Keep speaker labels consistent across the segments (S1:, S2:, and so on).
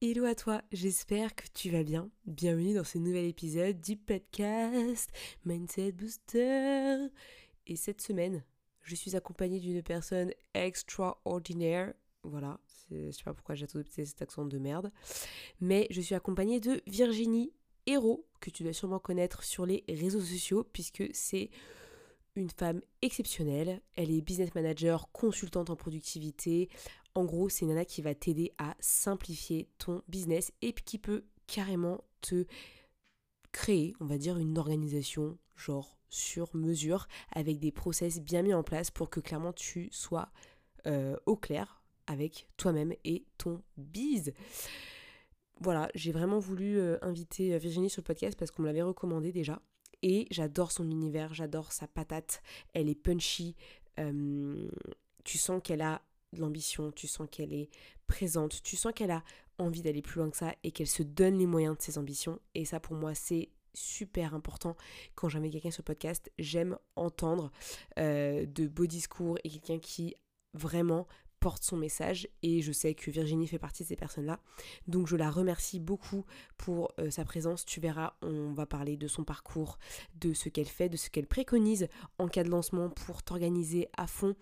S1: Hello à toi, j'espère que tu vas bien. Bienvenue dans ce nouvel épisode du podcast Mindset Booster. Et cette semaine, je suis accompagnée d'une personne extraordinaire. Voilà, je sais pas pourquoi j'ai adopté cet accent de merde. Mais je suis accompagnée de Virginie Hérault, que tu dois sûrement connaître sur les réseaux sociaux, puisque c'est une femme exceptionnelle. Elle est business manager, consultante en productivité. En gros, c'est une nana qui va t'aider à simplifier ton business et qui peut carrément te créer, on va dire, une organisation genre sur mesure avec des process bien mis en place pour que clairement tu sois euh, au clair avec toi-même et ton biz. Voilà, j'ai vraiment voulu euh, inviter euh, Virginie sur le podcast parce qu'on me l'avait recommandé déjà. Et j'adore son univers, j'adore sa patate. Elle est punchy. tu sens qu'elle a de l'ambition, tu sens qu'elle est présente, tu sens qu'elle a envie d'aller plus loin que ça et qu'elle se donne les moyens de ses ambitions. Et ça, pour moi, c'est super important quand j'invite quelqu'un sur le podcast. J'aime entendre de beaux discours et quelqu'un qui vraiment porte son message et je sais que Virginie fait partie de ces personnes-là. Donc je la remercie beaucoup pour euh, sa présence. Tu verras, on va parler de son parcours, de ce qu'elle fait, de ce qu'elle préconise en cas de lancement pour t'organiser à fond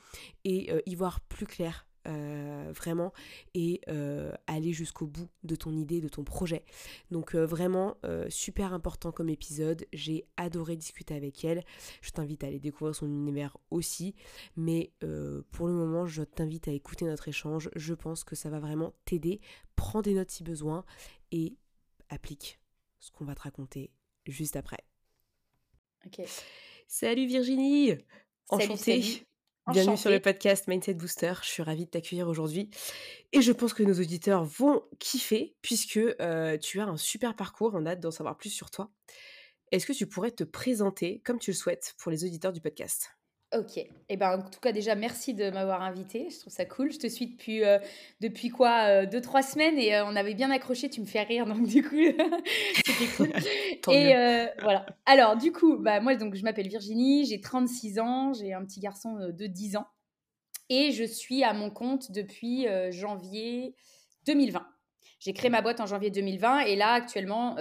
S1: et euh, y voir plus clair euh, vraiment et euh, aller jusqu'au bout de ton idée, de ton projet. Donc euh, vraiment super important comme épisode. J'ai adoré discuter avec elle. Je t'invite à aller découvrir son univers aussi. Mais pour le moment, je t'invite à écouter notre échange. Je pense que ça va vraiment t'aider. Prends des notes si besoin et applique ce qu'on va te raconter juste après.
S2: Ok.
S1: Salut Virginie Enchantée Bienvenue sur le podcast Mindset Booster. Je suis ravie de t'accueillir aujourd'hui. Et je pense que nos auditeurs vont kiffer puisque euh, tu as un super parcours. On a hâte d'en savoir plus sur toi. Est-ce que tu pourrais te présenter comme tu le souhaites pour les auditeurs du podcast?
S2: Ok. Et eh ben, en tout cas, déjà, merci de m'avoir invité. Je trouve ça cool. Je te suis depuis, euh, depuis quoi euh, Deux, trois semaines et euh, on avait bien accroché. Tu me fais rire, donc du coup, c'était cool. et voilà. Alors, du coup, bah, moi, donc, je m'appelle Virginie, j'ai 36 ans, j'ai un petit garçon de 10 ans et je suis à mon compte depuis janvier 2020. J'ai créé ma boîte en janvier 2020 et là, actuellement,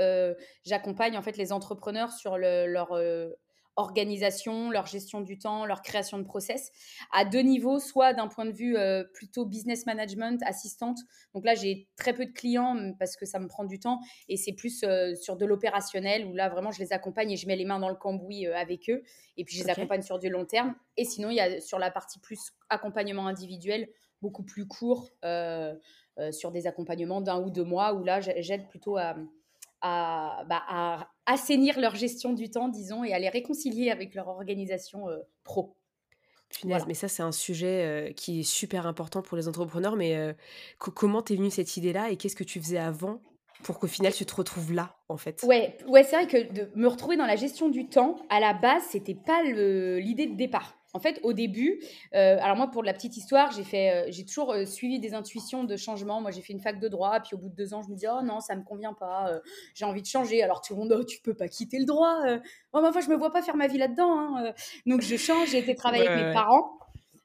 S2: j'accompagne en fait les entrepreneurs sur le, leur organisation, leur gestion du temps, leur création de process à deux niveaux, soit d'un point de vue euh, plutôt business management, assistante. Donc là, j'ai très peu de clients parce que ça me prend du temps et c'est plus euh, sur de l'opérationnel où là, vraiment, je les accompagne et je mets les mains dans le cambouis euh, avec eux et puis je les accompagne sur du long terme. Et sinon, il y a sur la partie plus accompagnement individuel, beaucoup plus court, sur des accompagnements d'un ou deux mois où là, j'aide plutôt à bah, à, assainir leur gestion du temps, disons, et à les réconcilier avec leur organisation euh, pro.
S1: mais ça, c'est un sujet euh, qui est super important pour les entrepreneurs. Mais euh, comment t'es venue cette idée-là et qu'est-ce que tu faisais avant pour qu'au final tu te retrouves là, en fait?
S2: Ouais, ouais c'est vrai que de me retrouver dans la gestion du temps, à la base, c'était pas l'idée de départ. En fait, au début, euh, alors moi, pour la petite histoire, j'ai fait, euh, j'ai toujours euh, suivi des intuitions de changement. Moi, j'ai fait une fac de droit, puis au bout de deux ans, je me dis, oh non, ça me convient pas, j'ai envie de changer. Alors tout le monde, oh, tu peux pas quitter le droit. Oh, mais enfin, je me vois pas faire ma vie là-dedans. Hein, Donc je change. J'ai été travailler avec mes parents.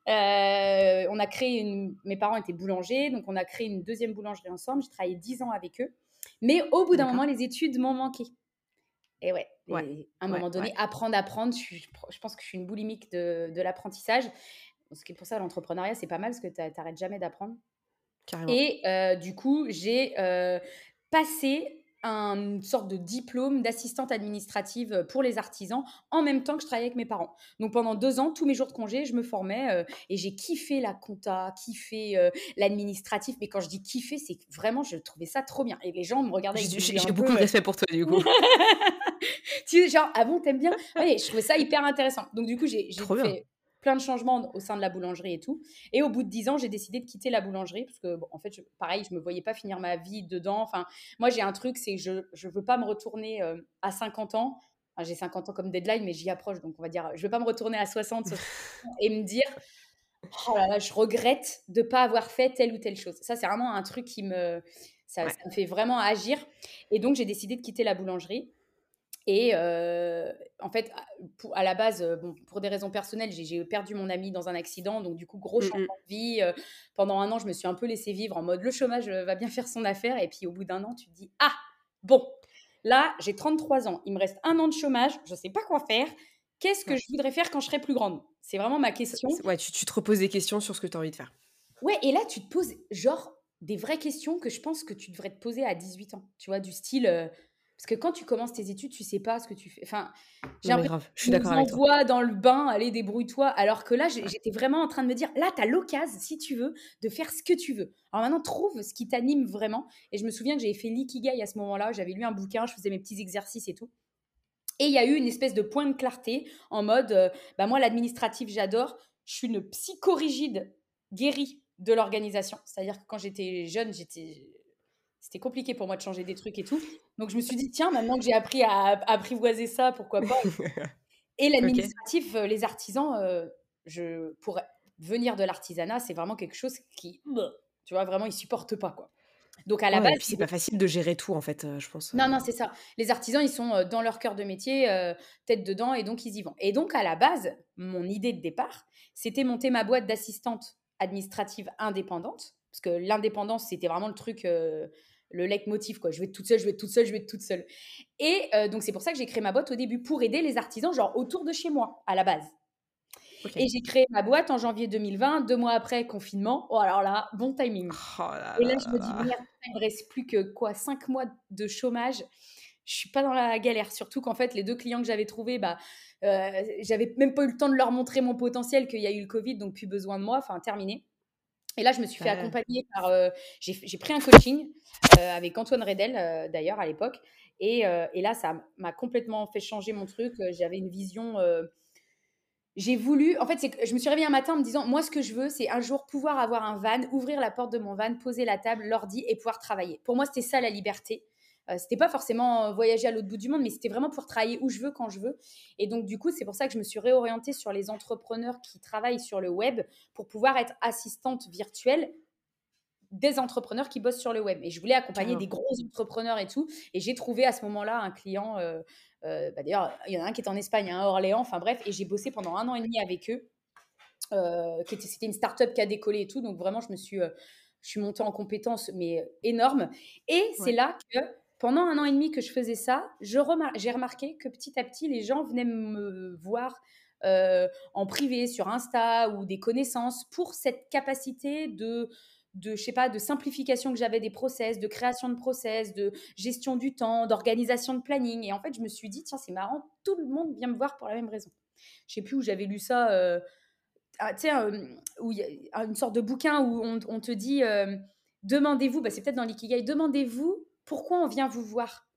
S2: on a créé une. Mes parents étaient boulangers, donc on a créé une deuxième boulangerie ensemble. J'ai travaillé dix ans avec eux. Mais au bout d'un moment, les études m'ont manqué. Et ouais, à un moment donné, apprendre, apprendre. Je, je, pense que je suis une boulimique de, de l'apprentissage. Ce qui est pour ça, l'entrepreneuriat, c'est pas mal parce que tu n'arrêtes jamais d'apprendre. Et euh, du coup, j'ai euh, passé une sorte de diplôme d'assistante administrative pour les artisans en même temps que je travaillais avec mes parents. Donc pendant deux ans, tous mes jours de congé, je me formais euh, et j'ai kiffé la compta, kiffé euh, l'administratif. Mais quand je dis kiffé, c'est vraiment, je trouvais ça trop bien. Et les gens me regardaient
S1: J'ai beaucoup de respect pour toi, du coup.
S2: tu genre, ah bon, t'aimes bien? Oui, je trouvais ça hyper intéressant. Donc du coup, j'ai fait plein de changements au sein de la boulangerie et tout. Et au bout de dix ans, j'ai décidé de quitter la boulangerie parce que, en fait, pareil, je me voyais pas finir ma vie dedans. Enfin, moi, j'ai un truc, c'est que je ne veux pas me retourner euh, à 50 ans j'ai 50 ans comme deadline, mais j'y approche, donc on va dire, je vais pas me retourner à 60 et me dire, oh là là, je regrette de pas avoir fait telle ou telle chose. Ça, c'est vraiment un truc qui me, ça, me fait vraiment agir. Et donc, j'ai décidé de quitter la boulangerie. Et euh, en fait, pour, à la base, bon, pour des raisons personnelles, j'ai perdu mon ami dans un accident. Donc, du coup, gros mmh changement de vie. Euh, pendant un an, je me suis un peu laissé vivre en mode le chômage va bien faire son affaire. Et puis, au bout d'un an, tu te dis Ah, bon, là, j'ai 33 ans. Il me reste un an de chômage. Je ne sais pas quoi faire. Qu'est-ce que je voudrais faire quand je serai plus grande? C'est vraiment ma question.
S1: Ouais, tu, tu, te reposes des questions sur ce que tu as envie de faire.
S2: Ouais, et là, tu te poses genre des vraies questions que je pense que tu devrais te poser à 18 ans. Tu vois, du style parce que quand tu commences tes études, tu sais pas ce que tu fais. Enfin,
S1: j'ai l'impression je suis d'accord avec
S2: toi. dans le bain, allez, débrouille-toi. Alors que là, j'étais vraiment en train de me dire, là, tu as l'occasion, si tu veux, de faire ce que tu veux. Alors maintenant, trouve ce qui t'anime vraiment. Et je me souviens que j'avais fait l'ikigai à ce moment-là. J'avais lu un bouquin, je faisais mes petits exercices et tout. Et il y a eu une espèce de point de clarté en mode, euh, bah moi, l'administratif, j'adore. Je suis une psychorigide guérie de l'organisation. C'est-à-dire que quand j'étais jeune, j'étais c'était compliqué pour moi de changer des trucs et tout. Donc je me suis dit, tiens, maintenant que j'ai appris à, apprivoiser ça, pourquoi pas Et l'administratif, euh, les artisans, euh, je, pour venir de l'artisanat, c'est vraiment quelque chose qui, tu vois, vraiment, ils supportent pas, quoi.
S1: Donc à la base, c'est pas facile de gérer tout en fait, euh, je pense.
S2: Non, non, c'est ça. Les artisans, ils sont dans leur cœur de métier, tête dedans, et donc ils y vont. Et donc à la base, mon idée de départ, c'était monter ma boîte d'assistante administrative indépendante, parce que l'indépendance, c'était vraiment le truc le leitmotiv, quoi. Je vais être toute seule, je vais être toute seule, je vais être toute seule. Et euh, donc, c'est pour ça que j'ai créé ma boîte au début, pour aider les artisans, genre autour de chez moi, à la base. Et j'ai créé ma boîte en janvier 2020, deux mois après confinement. Oh, alors là, bon timing.
S1: Oh
S2: et là, je me dis, merde, il me reste plus que quoi, cinq mois de chômage. Je suis pas dans la galère, surtout qu'en fait, les deux clients que j'avais trouvés, bah, euh, j'avais même pas eu le temps de leur montrer mon potentiel, qu'il y a eu le Covid, donc plus besoin de moi, enfin, terminé. Et là, je me suis fait accompagner par. Euh, j'ai pris un coaching euh, avec Antoine Redel, euh, d'ailleurs, à l'époque. Et, et, là, ça m'a complètement fait changer mon truc. J'avais une vision. j'ai voulu. En fait, je me suis réveillée un matin en me disant Moi, ce que je veux, c'est un jour pouvoir avoir un van, ouvrir la porte de mon van, poser la table, l'ordi et pouvoir travailler. Pour moi, c'était ça la liberté. Euh, c'était pas forcément euh, voyager à l'autre bout du monde, mais c'était vraiment pour travailler où je veux, quand je veux. Et donc, du coup, c'est pour ça que je me suis réorientée sur les entrepreneurs qui travaillent sur le web pour pouvoir être assistante virtuelle des entrepreneurs qui bossent sur le web. Et je voulais accompagner des gros entrepreneurs et tout. Et j'ai trouvé à ce moment-là un client. Euh, bah, d'ailleurs, il y en a un qui est en Espagne, un à Orléans, enfin bref. Et j'ai bossé pendant un an et demi avec eux. c'était une start-up qui a décollé et tout. Donc vraiment, je me suis, je suis montée en compétences, mais énorme. Et c'est là que pendant un an et demi que je faisais ça, j'ai remarqué que petit à petit, les gens venaient me voir euh, en privé sur Insta ou des connaissances pour cette capacité de je sais pas de simplification que j'avais des process, de création de process, de gestion du temps, d'organisation de planning et en fait je me suis dit tiens c'est marrant tout le monde vient me voir pour la même raison. Je sais plus où j'avais lu ça euh, ah, il y a une sorte de bouquin où on, te dit euh, demandez-vous bah, c'est peut-être dans l'ikigai demandez-vous pourquoi on vient vous voir?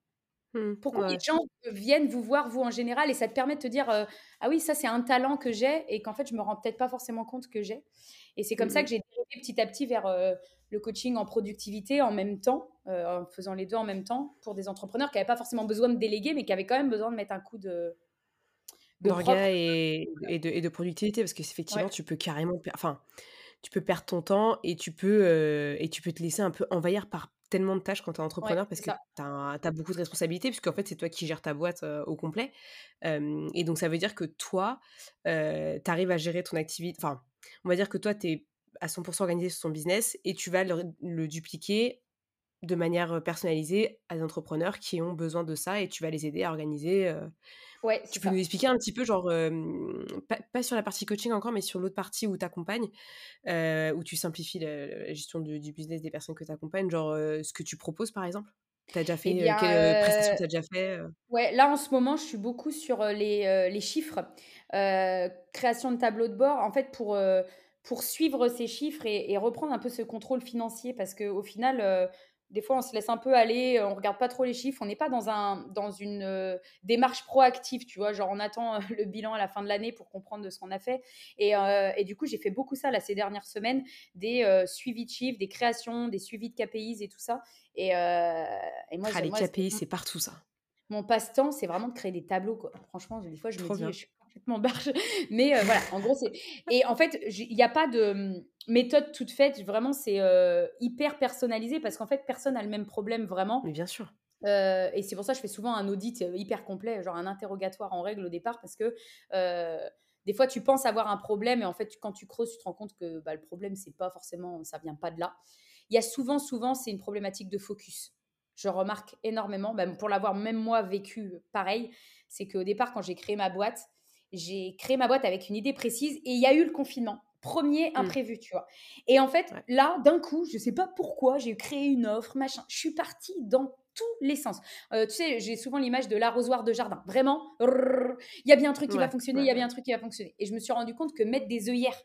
S2: Mmh, Pourquoi les gens viennent vous voir, vous en général, et ça te permet de te dire euh, Ah oui, ça c'est un talent que j'ai, et qu'en fait je me rends peut-être pas forcément compte que j'ai. Et c'est comme ça mmh. que j'ai dérivé petit à petit vers euh, le coaching en productivité en même temps, euh, en faisant les deux en même temps, pour des entrepreneurs qui n'avaient pas forcément besoin de déléguer, mais qui avaient quand même besoin de mettre un coup de.
S1: D'orga et, et, de, et de productivité, parce que effectivement, tu peux carrément. Enfin, tu peux perdre ton temps et tu peux, et tu peux te laisser un peu envahir par tellement de tâches quand tu es entrepreneur parce que tu as, beaucoup de responsabilités, puisqu'en fait, c'est toi qui gères ta boîte au complet. et donc, ça veut dire que toi, tu arrives à gérer ton activité. Enfin, on va dire que toi, tu es à 100% organisé sur ton business et tu vas le, dupliquer de manière personnalisée à des entrepreneurs qui ont besoin de ça et tu vas les aider à organiser
S2: Ouais,
S1: tu peux nous expliquer un petit peu, genre, pas, sur la partie coaching encore, mais sur l'autre partie où tu accompagnes, où tu simplifies la, gestion du, business des personnes que tu accompagnes, genre ce que tu proposes par exemple? Tu as déjà fait
S2: eh
S1: quelle prestation tu as déjà fait
S2: Ouais, là en ce moment, je suis beaucoup sur les, les chiffres, création de tableau de bord, en fait, pour, pour suivre ces chiffres et, et, reprendre un peu ce contrôle financier, parce qu'au final, des fois, on se laisse un peu aller, on regarde pas trop les chiffres, on n'est pas dans, un, dans une euh, démarche proactive, tu vois, genre on attend euh, le bilan à la fin de l'année pour comprendre de ce qu'on a fait. Et, euh, et, du coup, j'ai fait beaucoup ça là, ces dernières semaines, des suivis de chiffres, des créations, des suivis de KPIs et tout ça. Et,
S1: et moi, ah, les KPIs, c'est partout ça.
S2: Mon passe-temps, c'est vraiment de créer des tableaux, quoi. Franchement, des fois, je me dis: «Je suis complètement barge». Mais voilà, en gros, c'est et en fait, il n'y a pas de, mmh, méthode toute faite. Vraiment, c'est, hyper personnalisé parce qu'en fait, personne n'a le même problème vraiment.
S1: Mais bien sûr.
S2: et c'est pour ça que je fais souvent un audit, hyper complet, genre un interrogatoire en règle au départ parce que, des fois, tu penses avoir un problème et en fait, quand tu creuses, tu te rends compte que, bah, le problème, c'est pas forcément ça vient pas de là. Il y a souvent souvent, c'est une problématique de focus. Je remarque énormément, pour l'avoir même moi vécu pareil, c'est qu'au départ, quand j'ai créé ma boîte, j'ai créé ma boîte avec une idée précise et il y a eu le confinement. Premier mmh. imprévu, tu vois. Et en fait, là, d'un coup, je sais pas pourquoi, j'ai créé une offre, machin. Je suis partie dans tous les sens. Euh, tu sais, j'ai souvent l'image de l'arrosoir de jardin. Vraiment, il y a bien un truc qui va fonctionner, il y a bien un truc qui va fonctionner. Et je me suis rendu compte que mettre des œillères,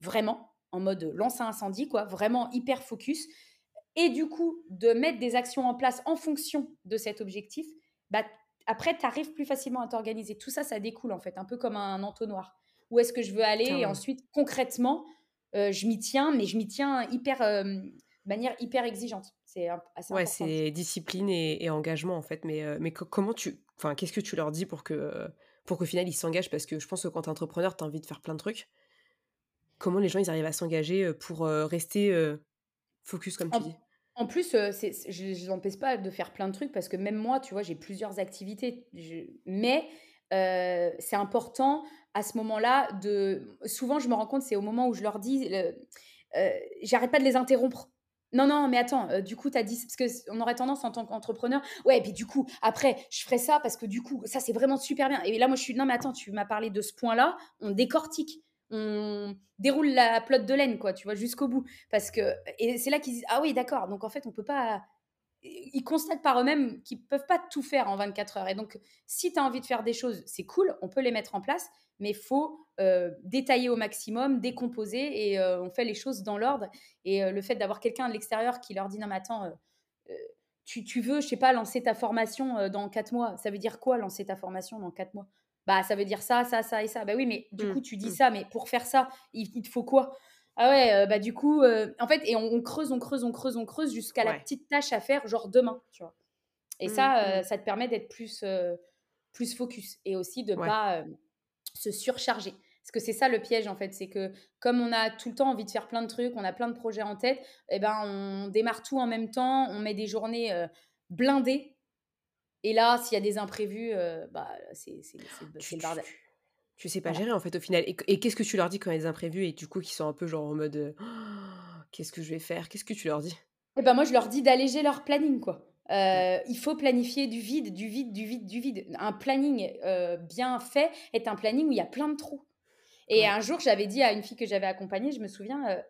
S2: vraiment, en mode lance incendie, quoi, vraiment hyper focus, et du coup, de mettre des actions en place en fonction de cet objectif, bah, après, tu arrives plus facilement à t'organiser. Tout ça, ça découle en fait, un peu comme un entonnoir. Où est-ce que je veux aller? Et ensuite, concrètement, euh, je m'y tiens, mais je m'y tiens hyper, euh, de manière hyper exigeante. C'est assez
S1: ouais, c'est discipline et, engagement en fait. Mais, euh, mais comment tu, enfin, qu'est-ce que tu leur dis pour que, pour qu'au final ils s'engagent? Parce que je pense que quand tu es entrepreneur, tu as envie de faire plein de trucs. Comment les gens ils arrivent à s'engager pour rester focus comme tu dis?
S2: En plus, euh, je ne l'empêche pas de faire plein de trucs parce que même moi, tu vois, j'ai plusieurs activités. mais euh, c'est important à ce moment-là. Souvent, je me rends compte, c'est au moment où je leur dis, euh, j'arrête pas de les interrompre. Non, non, mais attends, du coup, tu as dit, parce qu'on aurait tendance en tant qu'entrepreneur, ouais, et puis du coup, après, je ferai ça parce que du coup, ça, c'est vraiment super bien. Et là, moi, je suis, non, mais attends, tu m'as parlé de ce point-là, on décortique on déroule la plotte de laine, quoi, tu vois, jusqu'au bout. Parce que, et c'est là qu'ils disent, ah oui, d'accord, donc en fait, on peut pas. Ils constatent par eux-mêmes qu'ils peuvent pas tout faire en 24 heures. Et donc, si tu as envie de faire des choses, c'est cool, on peut les mettre en place, mais il faut euh, détailler au maximum, décomposer, et euh, on fait les choses dans l'ordre. Et euh, le fait d'avoir quelqu'un de l'extérieur qui leur dit, non, mais attends, tu, tu, veux, je sais pas, lancer ta formation dans 4 mois, ça veut dire quoi lancer ta formation dans 4 mois? Bah ça veut dire ça, ça, ça et ça. Bah oui, mais du mmh, coup, tu dis mmh. ça, mais pour faire ça, il, te faut quoi? Ah ouais, bah du coup, en fait, et on, creuse, on creuse, on creuse, on creuse jusqu'à la petite tâche à faire, genre demain, tu vois? Et mmh, ça, ça te permet d'être plus, plus focus et aussi de ne pas se surcharger. Parce que c'est ça le piège en fait, c'est que comme on a tout le temps envie de faire plein de trucs, on a plein de projets en tête, eh ben on démarre tout en même temps, on met des journées blindées et là, s'il y a des imprévus, euh, bah, c'est le bordel.
S1: Tu, sais pas gérer en fait au final. Et, qu'est-ce que tu leur dis quand il y a des imprévus et du coup qui sont un peu genre en mode «Oh, qu'est-ce que je vais faire? Qu'est-ce que tu leur dis?
S2: Eh ben moi je leur dis d'alléger leur planning quoi. Euh, il faut planifier du vide, du vide, du vide, du vide. Un planning euh, bien fait est un planning où il y a plein de trous. Et un jour, j'avais dit à une fille que j'avais accompagnée, je me souviens,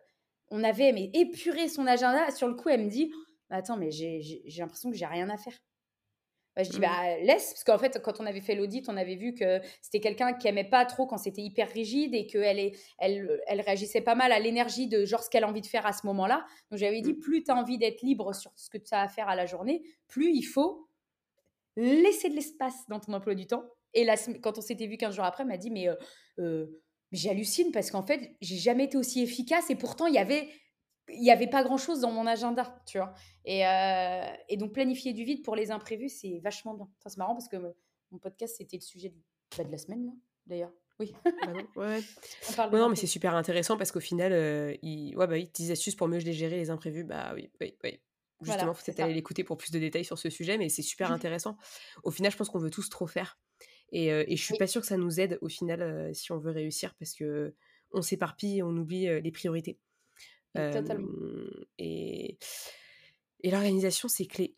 S2: on avait mais épuré son agenda. Sur le coup, elle me dit Attends, mais j'ai l'impression que j'ai rien à faire. Bah, je dis, mmh. bah, laisse, parce qu'en fait, quand on avait fait l'audit, on avait vu que c'était quelqu'un qui aimait pas trop quand c'était hyper rigide et qu'elle elle, elle réagissait pas mal à l'énergie de genre ce qu'elle a envie de faire à ce moment-là. Donc, j'avais dit, mmh. plus tu as envie d'être libre sur ce que tu as à faire à la journée, plus il faut laisser de l'espace dans ton emploi du temps. Et là, quand on s'était vu 15 jours après, elle m'a dit, mais euh, j'hallucine parce qu'en fait, j'ai jamais été aussi efficace et pourtant, il y avait il n'y avait pas grand-chose dans mon agenda, tu vois. Et, euh, et, donc, planifier du vide pour les imprévus, c'est vachement bien. c'est marrant parce que mon podcast, c'était le sujet de, bah, de la semaine, d'ailleurs. Oui.
S1: Bah ouais. non, mais c'est super intéressant parce qu'au final, euh, ils, ouais, bah, oui, 10 astuces pour mieux gérer les imprévus. Bah oui, oui, oui. Justement, faut peut-être aller l'écouter pour plus de détails sur ce sujet, mais c'est super intéressant. Au final, je pense qu'on veut tous trop faire. Et, euh, et je suis pas sûre que ça nous aide au final si on veut réussir parce que on s'éparpille et on oublie les priorités. Et, et l'organisation, c'est clé.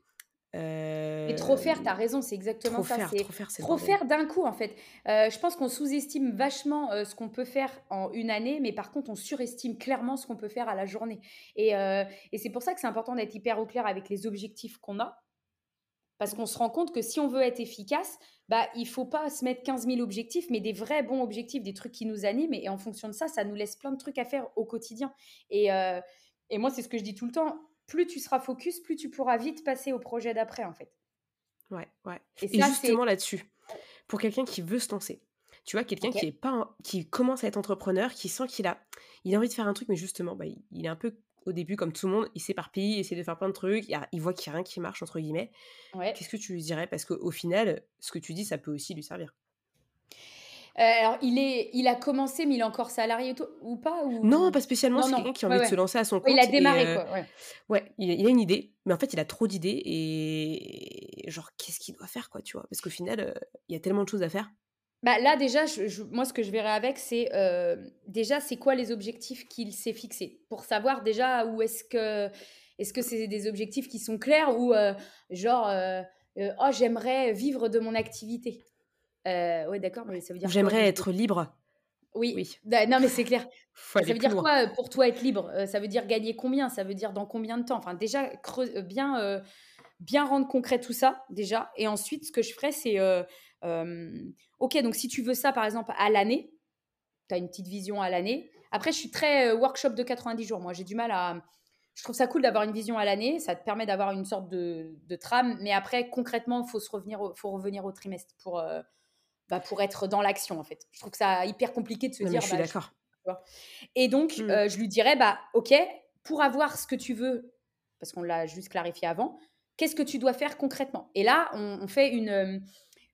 S2: Et trop faire, t'as raison, c'est exactement ça. trop faire, trop faire d'un coup en fait. je pense qu'on sous-estime vachement ce qu'on peut faire en une année, mais par contre on surestime clairement ce qu'on peut faire à la journée. Et, et c'est pour ça que c'est important d'être hyper au clair avec les objectifs qu'on a, parce qu'on se rend compte que si on veut être efficace, bah, il faut pas se mettre 15 000 objectifs, mais des vrais bons objectifs, des trucs qui nous animent. Et, en fonction de ça, ça nous laisse plein de trucs à faire au quotidien. Et, euh, et moi, c'est ce que je dis tout le temps. Plus tu seras focus, plus tu pourras vite passer au projet d'après, en fait.
S1: Ouais, ouais. Et, justement là-dessus, pour quelqu'un qui veut se lancer, tu vois, quelqu'un qui est pas, qui commence à être entrepreneur, qui sent qu'il a, il a envie de faire un truc, mais justement, bah, il est un peu au début, comme tout le monde, il s'éparpille, il essaie de faire plein de trucs, il, voit qu'il n'y a rien qui marche, entre guillemets. Qu'est-ce que tu lui dirais? Parce qu'au final, ce que tu dis, ça peut aussi lui servir.
S2: Euh, alors, il, est, il a commencé, mais il est encore salarié ou pas
S1: Non, pas spécialement. C'est quelqu'un qui a envie de se lancer à son compte.
S2: il a démarré, euh, quoi.
S1: Ouais, il, a une idée, mais en fait, il a trop d'idées et genre, qu'est-ce qu'il doit faire, quoi, tu vois? Parce qu'au final, euh, il y a tellement de choses à faire.
S2: Bah là, déjà, moi, ce que je verrais avec, c'est déjà, c'est quoi les objectifs qu'il s'est fixés? Pour savoir déjà où est-ce que. Est-ce que c'est des objectifs qui sont clairs ou genre, oh, j'aimerais vivre de mon activité euh, ouais, d'accord, mais ça veut dire.
S1: J'aimerais être libre.
S2: Oui. oui. Non, mais c'est clair. ça veut dire quoi pour toi être libre? Euh, Ça veut dire gagner combien? Ça veut dire dans combien de temps? Enfin, déjà, euh, bien, euh, bien rendre concret tout ça, déjà. Et ensuite, ce que je ferais, c'est. Ok, donc si tu veux ça, par exemple, à l'année, tu as une petite vision à l'année. Après, je suis très workshop de 90 jours. Moi, j'ai du mal à. Je trouve ça cool d'avoir une vision à l'année. Ça te permet d'avoir une sorte de, de, trame. Mais après, concrètement, il faut, se revenir faut revenir au trimestre pour bah, pour être dans l'action, en fait. Je trouve que ça hyper compliqué de se dire.
S1: je suis
S2: bah,
S1: d'accord.
S2: Et donc, mmh. euh, je lui dirais, bah, OK, pour avoir ce que tu veux, parce qu'on l'a juste clarifié avant, qu'est-ce que tu dois faire concrètement? Et là, on, fait une.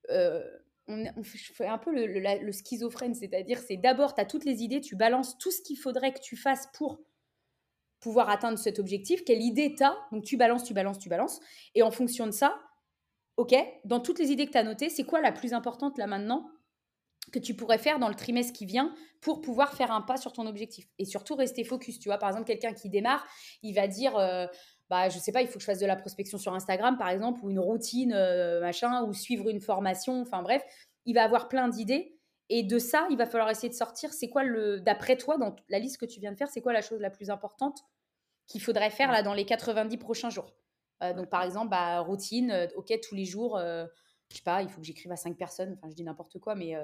S2: Euh, on, fait un peu le, le schizophrène, c'est-à-dire, c'est d'abord, tu as toutes les idées, tu balances tout ce qu'il faudrait que tu fasses pour pouvoir atteindre cet objectif, quelle idée tu as, donc tu balances, tu balances, tu balances, et en fonction de ça, OK, dans toutes les idées que tu as notées, c'est quoi la plus importante là maintenant que tu pourrais faire dans le trimestre qui vient pour pouvoir faire un pas sur ton objectif? Et surtout rester focus. Tu vois, par exemple, quelqu'un qui démarre, il va dire, euh, bah, je sais pas, il faut que je fasse de la prospection sur Instagram, par exemple, ou une routine, euh, machin, ou suivre une formation. Enfin bref, il va avoir plein d'idées. Et de ça, il va falloir essayer de sortir. C'est quoi le, d'après toi, dans la liste que tu viens de faire, c'est quoi la chose la plus importante qu'il faudrait faire là dans les 90 prochains jours? Euh, donc, par exemple, bah, routine, euh, ok, tous les jours, je sais pas, il faut que j'écrive à cinq personnes, enfin, je dis n'importe quoi, mais.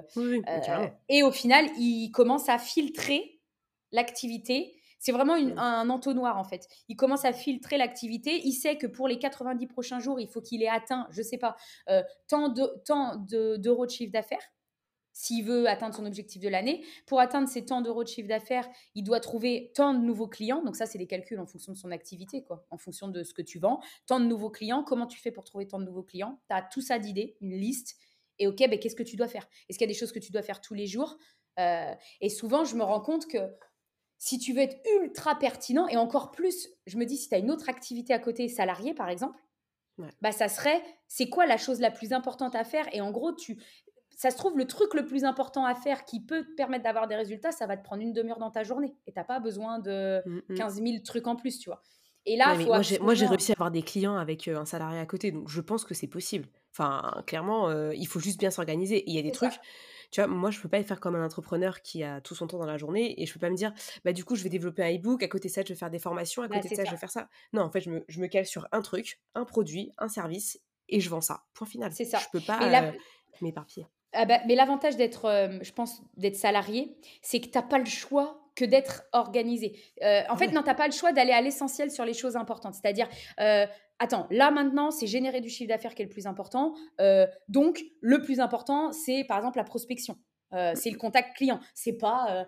S2: et au final, il commence à filtrer l'activité. C'est vraiment mmh. un entonnoir en fait. Il commence à filtrer l'activité. Il sait que pour les 90 prochains jours, il faut qu'il ait atteint, je sais pas, tant d'euros de, de chiffre d'affaires s'il veut atteindre son objectif de l'année. Pour atteindre ces tant d'euros de chiffre d'affaires, il doit trouver tant de nouveaux clients. Donc ça, c'est des calculs en fonction de son activité, quoi, en fonction de ce que tu vends. Tant de nouveaux clients, comment tu fais pour trouver tant de nouveaux clients? Tu as tout ça d'idées, une liste. Et OK, ben, qu'est-ce que tu dois faire? Est-ce qu'il y a des choses que tu dois faire tous les jours? Euh, Et souvent, je me rends compte que si tu veux être ultra pertinent, et encore plus, je me dis, si tu as une autre activité à côté, salarié par exemple, bah, ça serait, c'est quoi la chose la plus importante à faire? Et en gros, tu, ça se trouve, le truc le plus important à faire qui peut te permettre d'avoir des résultats, ça va te prendre une demi-heure dans ta journée. Et tu n'as pas besoin de 15 mmh, 000 mmh. trucs en plus, tu vois. Et là,
S1: moi, j'ai réussi à avoir des clients avec euh, un salarié à côté, donc je pense que c'est possible. Enfin, clairement, euh, il faut juste bien s'organiser. Il y a des trucs, tu vois, moi, je peux pas faire comme un entrepreneur qui a tout son temps dans la journée et je peux pas me dire, bah, du coup, je vais développer un e-book, à côté de ça, je vais faire des formations, à côté de ça, je vais faire ça. Non, en fait, je me, je me, cale sur un truc, un produit, un service et je vends ça. Point final. C'est ça. Je peux pas euh, m'éparpiller.
S2: Ah bah, mais l'avantage d'être, euh, je pense, d'être salarié, c'est que tu n'as pas le choix que d'être organisé. Euh, en fait, non, tu n'as pas le choix d'aller à l'essentiel sur les choses importantes. C'est-à-dire, euh, attends, là maintenant, c'est générer du chiffre d'affaires qui est le plus important. donc, le plus important, c'est par exemple la prospection. c'est le contact client. C'est pas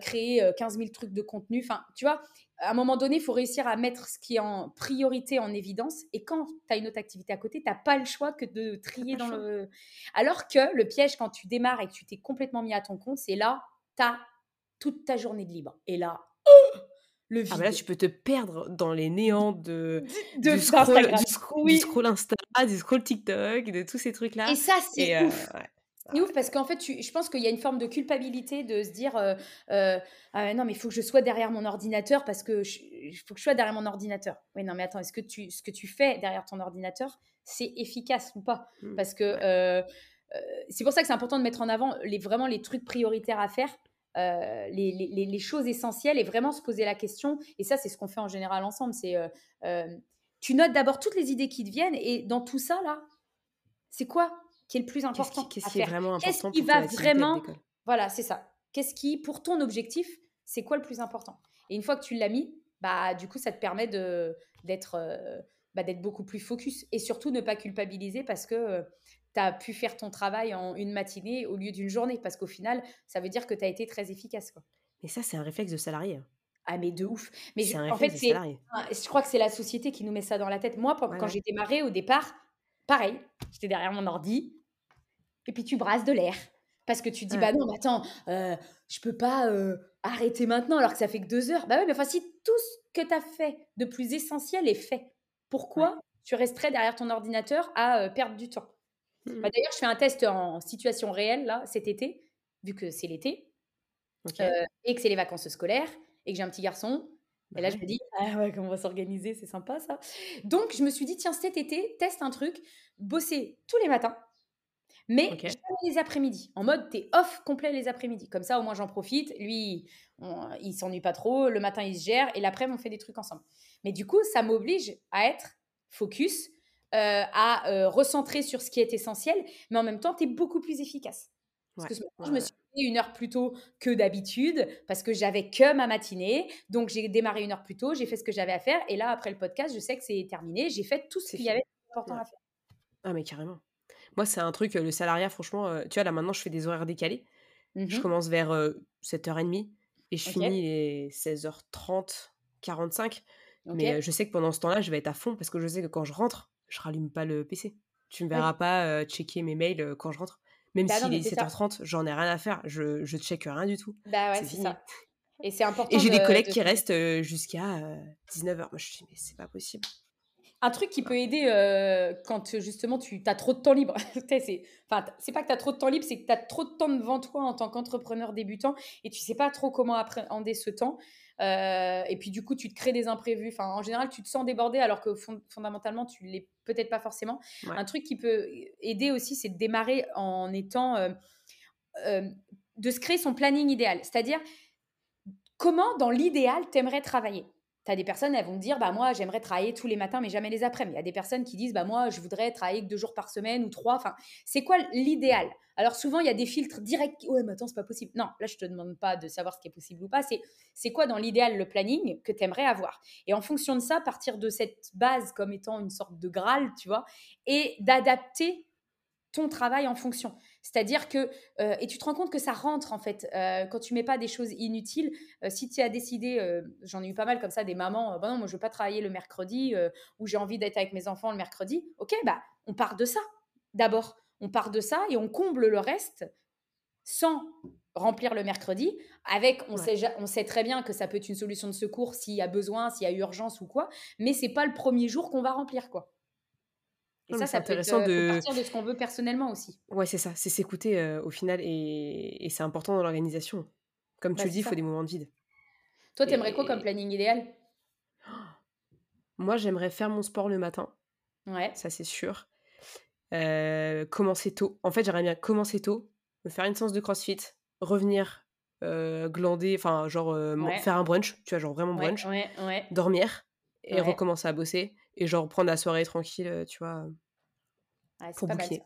S2: créer 15 000 trucs de contenu. Enfin, tu vois, à un moment donné, il faut réussir à mettre ce qui est en priorité en évidence. Et quand tu as une autre activité à côté, tu n'as pas le choix que de trier dans le. Alors que le piège, quand tu démarres et que tu t'es complètement mis à ton compte, c'est là, tu as toute ta journée de libre. Et là,
S1: le vide. Ah, là, tu peux te perdre dans les néants de, de du, scroll, du, scroll, du, scroll, Insta, du scroll TikTok, de tous ces trucs-là.
S2: Et ça, c'est euh, ouf. C'est ouf parce qu'en fait, je pense qu'il y a une forme de culpabilité de se dire euh, euh, ah non, mais il faut que je sois derrière mon ordinateur parce que il faut que je sois derrière mon ordinateur. Oui, non, mais attends, est-ce que tu, ce que tu fais derrière ton ordinateur, c'est efficace ou pas? Mmh. Parce que euh, c'est pour ça que c'est important de mettre en avant les, vraiment les trucs prioritaires à faire. Les, les, les, choses essentielles et vraiment se poser la question. Et ça, c'est ce qu'on fait en général ensemble. C'est tu notes d'abord toutes les idées qui te viennent et dans tout ça là, c'est quoi qui est le plus important Qu'est-ce qui, est vraiment important Qu'est-ce qui va vraiment Voilà, c'est ça. Qu'est-ce qui, pour ton objectif, c'est quoi le plus important? Et une fois que tu l'as mis, bah du coup, ça te permet de d'être euh, bah, d'être beaucoup plus focus et surtout ne pas culpabiliser parce que euh, tu as pu faire ton travail en une matinée au lieu d'une journée parce qu'au final, ça veut dire que tu as été très efficace. Quoi.
S1: Mais ça, c'est un réflexe de salarié. Hein.
S2: Ah, mais de ouf. Mais
S1: C'est
S2: je
S1: un
S2: en fait, c'est je crois que c'est la société qui nous met ça dans la tête. Moi, quand j'ai démarré, au départ, pareil, j'étais derrière mon ordi et puis tu brasses de l'air. Parce que tu te dis. «Bah non, mais attends, heu, je peux pas, heu, arrêter maintenant alors que ça fait que 2 heures». Bah ouais, mais enfin, si tout ce que tu as fait de plus essentiel est fait,
S1: Ouais.
S2: pourquoi tu resterais derrière ton ordinateur à, heu, perdre du temps?
S1: Mmh
S2: Bah, d'ailleurs, je fais un test en situation réelle là, cet été, vu que c'est l'été,
S1: OK.
S2: et que c'est les vacances scolaires et que j'ai un petit garçon et là, je me dis: «Ah ouais, comment on va s'organiser? C'est sympa ça». Donc je me suis dit: «Tiens, cet été, teste un truc, bosser tous les matins, mais
S1: OK.
S2: jamais les après-midi». En mode, tu es off complet les après-midi. Comme ça, au moins, j'en profite. Lui, on il s'ennuie pas trop. Le matin, il se gère et l'après-midi, on fait des trucs ensemble. Mais du coup, ça m'oblige à être focus, heu, à, heu, recentrer sur ce qui est essentiel, mais en même temps, tu es beaucoup plus efficace. Parce
S1: Ouais,
S2: que
S1: ouais,
S2: je me suis levée 1 heure plus tôt que d'habitude parce que j'avais que ma matinée. Donc j'ai démarré 1 heure plus tôt, j'ai fait ce que j'avais à faire et là, après le podcast, je sais que c'est terminé. J'ai fait tout ce qu'il y avait d'important
S1: Ouais.
S2: à faire.
S1: Ah mais carrément. Moi, c'est un truc, heu, le salariat franchement, tu vois, là, maintenant, je fais des horaires décalés.
S2: Mmh
S1: Je commence vers, heu, 07:30 et je finis les 16:30-45 mais heu,
S2: OK.
S1: je sais que pendant ce temps-là, je vais être à fond parce que je sais que quand je rentre, je rallume pas le PC. Tu me verras pas, heu, checker mes mails, heu, quand je rentre. Même
S2: Bah
S1: s'il est
S2: c'est ça.
S1: 17:30, j'en ai rien à faire. Je je check rien du tout.
S2: Bah ouais,
S1: C'est
S2: ça et c'est
S1: et
S2: important
S1: j'ai des
S2: de
S1: collègues
S2: de
S1: qui restent, heu, jusqu'à, heu, 19:00. Moi, je dis: «Mais c'est pas possible».
S2: Un truc qui peut aider, quand, justement tu as trop de temps libre. C'est enfin, pas que tu as trop de temps libre, c'est que tu as trop de temps devant toi en tant qu'entrepreneur débutant et tu sais pas trop comment appréhender ce temps, heu et puis du coup, tu te crées des imprévus. Enfin, en général, tu te sens débordé alors que fond fondamentalement, tu l'es peut-être pas forcément.
S1: Ouais.
S2: Un truc qui peut aider aussi, c'est de démarrer en étant, heu, hem, de se créer son planning idéal. C'est-à-dire, comment dans l'idéal, tu aimerais travailler? Tu des personnes, elles vont dire: «Bah moi, j'aimerais travailler tous les matins, mais jamais les aprèms». Il y a des personnes qui disent: «Bah moi, je voudrais travailler que 2 jours par semaine ou 3». Enfin, c'est quoi l'idéal? Alors souvent, il y a des filtres directs: «Ouais, mais attends, c'est pas possible». Non, là, je te demande pas de savoir ce qui est possible ou pas, c'est c'est quoi dans l'idéal le planning que tu aimerais avoir? Et en fonction de ça, partir de cette base comme étant une sorte de graal, tu vois? Et d'adapter ton travail en fonction. C'est-à-dire que, heu et tu te rends compte que ça rentre en fait, heu, quand tu mets pas des choses inutiles. Heu, si tu as décidé, j'en ai eu pas mal comme ça des mamans, «Bah non, moi je veux pas travailler le mercredi, ou j'ai envie d'être avec mes enfants le mercredi». OK, bah, on part de ça, d'abord. On part de ça et on comble le reste sans remplir le mercredi avec on
S1: Ouais.
S2: sait on sait très bien que ça peut être une solution de secours s'il y a besoin, s'il y a urgence ou quoi, mais c'est pas le 1er jour qu'on va remplir, quoi. Et
S1: Non,
S2: ça,
S1: c'est
S2: ça peut être,
S1: intéressant
S2: heu, faut
S1: de
S2: partir de ce qu'on veut personnellement aussi.
S1: Ouais, c'est ça, c'est s'écouter, heu, au final et et c'est important dans l'organisation. Comme tu
S2: Bah,
S1: le
S2: c'est
S1: dis, il faut des moments de vide
S2: Toi, tu aimerais quoi comme
S1: et
S2: planning idéal?
S1: Moi, j'aimerais faire mon sport le matin,
S2: Ouais.
S1: ça c'est sûr. Heu, commencer tôt. En fait, j'aimerais bien commencer tôt, me faire une séance de crossfit, revenir, glander, enfin genre,
S2: Ouais.
S1: faire un brunch, tu vois? Genre vraiment brunch,
S2: ouais, ouais.
S1: dormir et recommencer à bosser et genre prendre la soirée tranquille, heu, tu vois? Heu
S2: Ouais,
S1: pour bouquiner.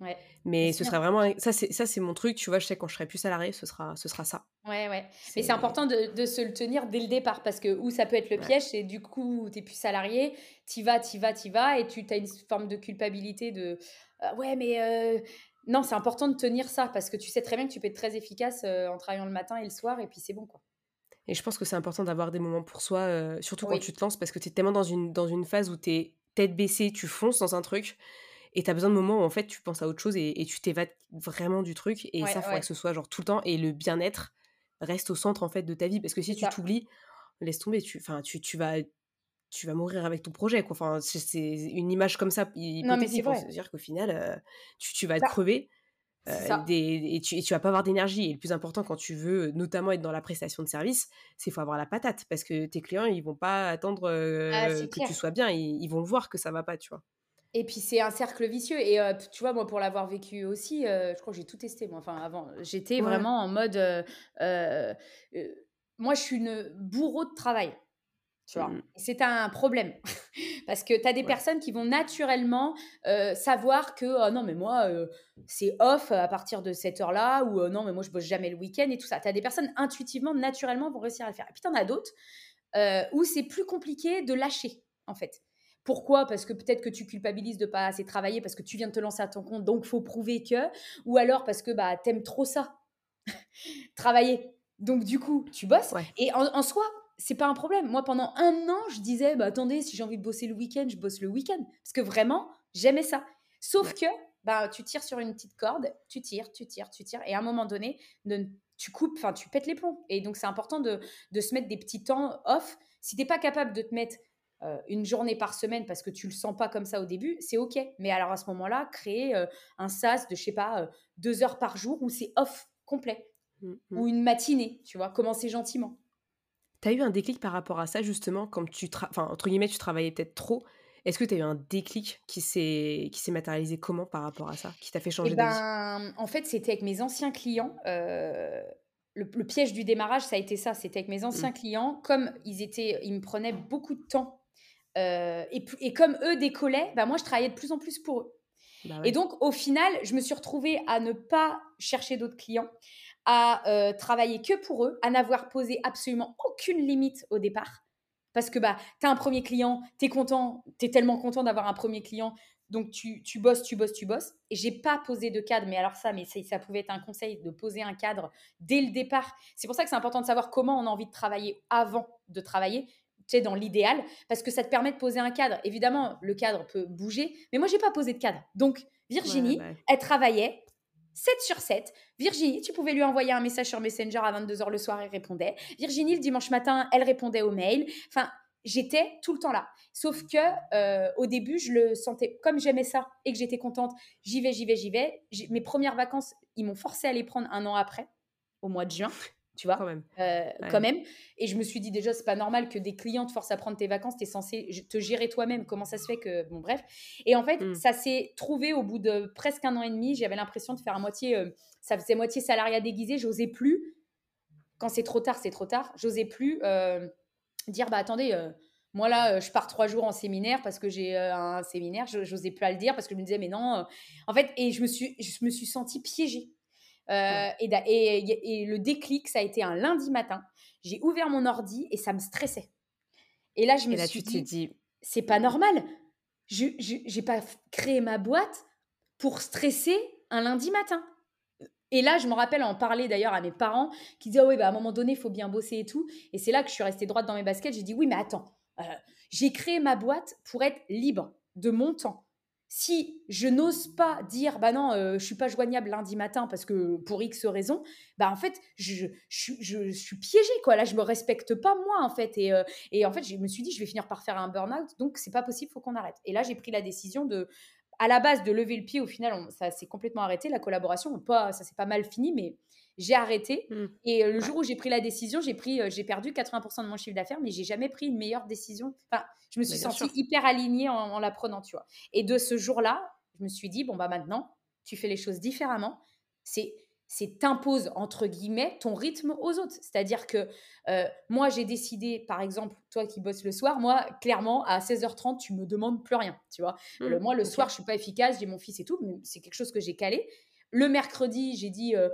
S2: Ouais, mais
S1: ce serait vraiment ça c'est ça c'est mon truc, tu vois? Je sais quand je serai plus salariée, ce sera ce sera ça.
S2: Ouais, ouais, mais c'est important de de se le tenir dès le départ parce que où ça peut être le
S1: Ouais.
S2: piège, c'est du coup, tu es plus salarié, tu y vas, tu y vas, tu y vas et tu as une forme de culpabilité de: «Heu, ouais, mais heu» non, c'est important de tenir ça parce que tu sais très bien que tu peux être très efficace, en travaillant le matin et le soir et puis c'est bon, quoi.
S1: Et je pense que c'est important d'avoir des moments pour soi, heu, surtout quand tu te lances parce que tu es tellement dans une dans une phase où tu es tête baissée, tu fonces dans un truc et tu as besoin de moments où en fait tu penses à autre chose et et tu t'évades vraiment du truc et
S2: Ouais,
S1: ça, faudrait que ce soit genre tout le temps et le bien-être reste au centre en fait de ta vie parce que si tu t'oublies, laisse tomber, tu tu tu vas tu vas mourir avec ton projet, quoi. Enfin, c'est une image comme ça
S2: Non, mais c'est vrai.
S1: c'est-à-dire qu'au final, heu, tu tu vas
S2: Bah,
S1: crever, des et tu et tu vas pas avoir d'énergie et le plus important quand tu veux, notamment être dans la prestation de service, c'est faut avoir la patate parce que tes clients, ils vont pas attendre,
S2: Ah, c'est
S1: que
S2: clair.
S1: tu sois bien, ils ils vont le voir que ça va pas, tu vois?
S2: Et puis c'est un cercle vicieux et heu, p tu vois, moi, pour l'avoir vécu aussi, je crois que j'ai tout testé moi, enfin avant. J'étais
S1: Ouais.
S2: vraiment en mode, moi, je suis une bourreau de travail, tu
S1: Mmh
S2: vois? c'est un problème parce que tu as des
S1: Ouais.
S2: personnes qui vont naturellement, savoir que: «Oh non, mais moi, c'est off à partir de cette heure-là» ou heu: «Non, mais moi, je bosse jamais le week-end» et tout ça. Tu as des personnes intuitivement, naturellement, vont réussir à le faire et puis tu en as d'autres, où c'est plus compliqué de lâcher, en fait. Pourquoi? Parce que peut-être que tu culpabilises de pas assez travailler parce que tu viens de te lancer à ton compte, donc faut prouver que ou alors parce que, bah, tu aimes trop ça, travailler. Donc du coup, tu bosses
S1: Ouais.
S2: et en en soi c'est pas un problème. Moi, pendant un an, je disais, bah, attendez, si j'ai envie de bosser le week-end, je bosse le week-end. Parce que vraiment, j'aimais ça. Sauf que, bah, tu tires sur une petite corde, tu tires, tu tires, tu tires. Et à un moment donné, tu coupes, enfin, tu pètes les plombs. Et donc, c'est important de, se mettre des petits temps off. Si t'es pas capable de te mettre euh, une journée par semaine parce que tu le sens pas comme ça au début, c'est ok. Mais alors à ce moment-là, créer euh, un sas de, je sais pas, euh, deux heures par jour où c'est off complet. Mmh, mmh. Ou une matinée, tu vois, commencer gentiment.
S1: Tu as eu un déclic par rapport à ça, justement, quand tu, enfin, entre guillemets, tu travaillais peut-être trop? Est-ce que tu as eu un déclic qui s'est matérialisé comment par rapport à ça Qui t'a fait changer
S2: eh ben, En fait, c'était avec mes anciens clients. Euh, le, piège du démarrage, ça a été ça. C'était avec mes mmh. anciens clients. Comme ils, étaient, ils me prenaient beaucoup de temps euh, et, et, comme eux décollaient, bah moi, je travaillais de plus en plus pour eux. Bah et donc, au final, je me suis retrouvée à ne pas chercher d'autres clients, à euh, travailler que pour eux, à n'avoir posé absolument aucune limite au départ. Parce que bah, tu as un premier client, tu es content, tu es tellement content d'avoir un premier client, donc tu, tu, bosses, tu bosses, tu bosses. Et j'ai pas posé de cadre, mais alors ça, mais ça, ça, pouvait être un conseil de poser un cadre dès le départ. C'est pour ça que c'est important de savoir comment on a envie de travailler avant de travailler, tu sais, dans l'idéal, parce que ça te permet de poser un cadre. Évidemment, le cadre peut bouger, mais moi, j'ai pas posé de cadre. Donc, Virginie, elle travaillait 7 sur 7. Virginie, tu pouvais lui envoyer un message sur Messenger à 22h le soir, elle répondait. Virginie, le dimanche matin, elle répondait aux mails. Enfin, j'étais tout le temps là. Sauf que euh, au début, je le sentais comme j'aimais ça et que j'étais contente. J'y vais, j'y vais, j'y vais. Mes premières vacances, ils m'ont forcé à les prendre un an après, au mois de juin tu vois, quand même. Euh, quand même. Et je me suis dit déjà, c'est pas normal que des clients te forcent à prendre tes vacances, tu es censé te gérer toi-même. Comment ça se fait que. Bon, bref. Et en fait, mmh. ça s'est trouvé au bout de presque un an et demi. J'avais l'impression de faire à moitié. Euh, ça faisait moitié salariat déguisé. J'osais plus. Quand c'est trop tard, c'est trop tard. J'osais plus euh, dire, bah attendez. moi là, je pars trois jours en séminaire parce que j'ai un séminaire. J'osais plus à le dire parce que je me disais mais non. En fait, et je me suis, je me suis sentie piégée euh, et, et, le déclic, ça a été un lundi matin. J'ai ouvert mon ordi et ça me stressait. Et là, je me suis dit, c'est pas normal. Je n'ai pas créé ma boîte pour stresser un lundi matin. Et là, je me rappelle en parler d'ailleurs à mes parents qui disaient, oh oui, bah, à un moment donné, il faut bien bosser et tout. Et c'est là que je suis restée droite dans mes baskets. J'ai dit, oui, mais attends, euh, j'ai créé ma boîte pour être libre de mon temps si je n'ose pas dire bah non euh, je suis pas joignable lundi matin parce que pour X raison bah en fait je, je, suis piégée quoi. Là je me respecte pas moi en fait. Et, euh, et en fait je me suis dit je vais finir par faire un burn-out donc c'est pas possible faut qu'on arrête. Et là j'ai pris la décision de à la base de lever le pied. Au final ça s'est complètement arrêté. La collaboration pas ça s'est pas mal fini mais j'ai arrêté. Mmh. Et euh, le jour où j'ai pris la décision, j'ai pris, j'ai perdu 80% de mon chiffre d'affaires, mais j'ai jamais pris une meilleure décision. Enfin, je me suis sentie hyper alignée en, la prenant, tu vois. Et de ce jour-là, je me suis dit, bon, bah maintenant, tu fais les choses différemment. C'est c'est t'imposes entre guillemets ton rythme aux autres. C'est-à-dire que euh, moi j'ai décidé, par exemple, toi qui bosses le soir, moi clairement à 16h30 tu me demandes plus rien, tu vois. Mmh, moi le soir je suis pas efficace, j'ai mon fils et tout, mais c'est quelque chose que j'ai calé. Le mercredi j'ai dit, euh,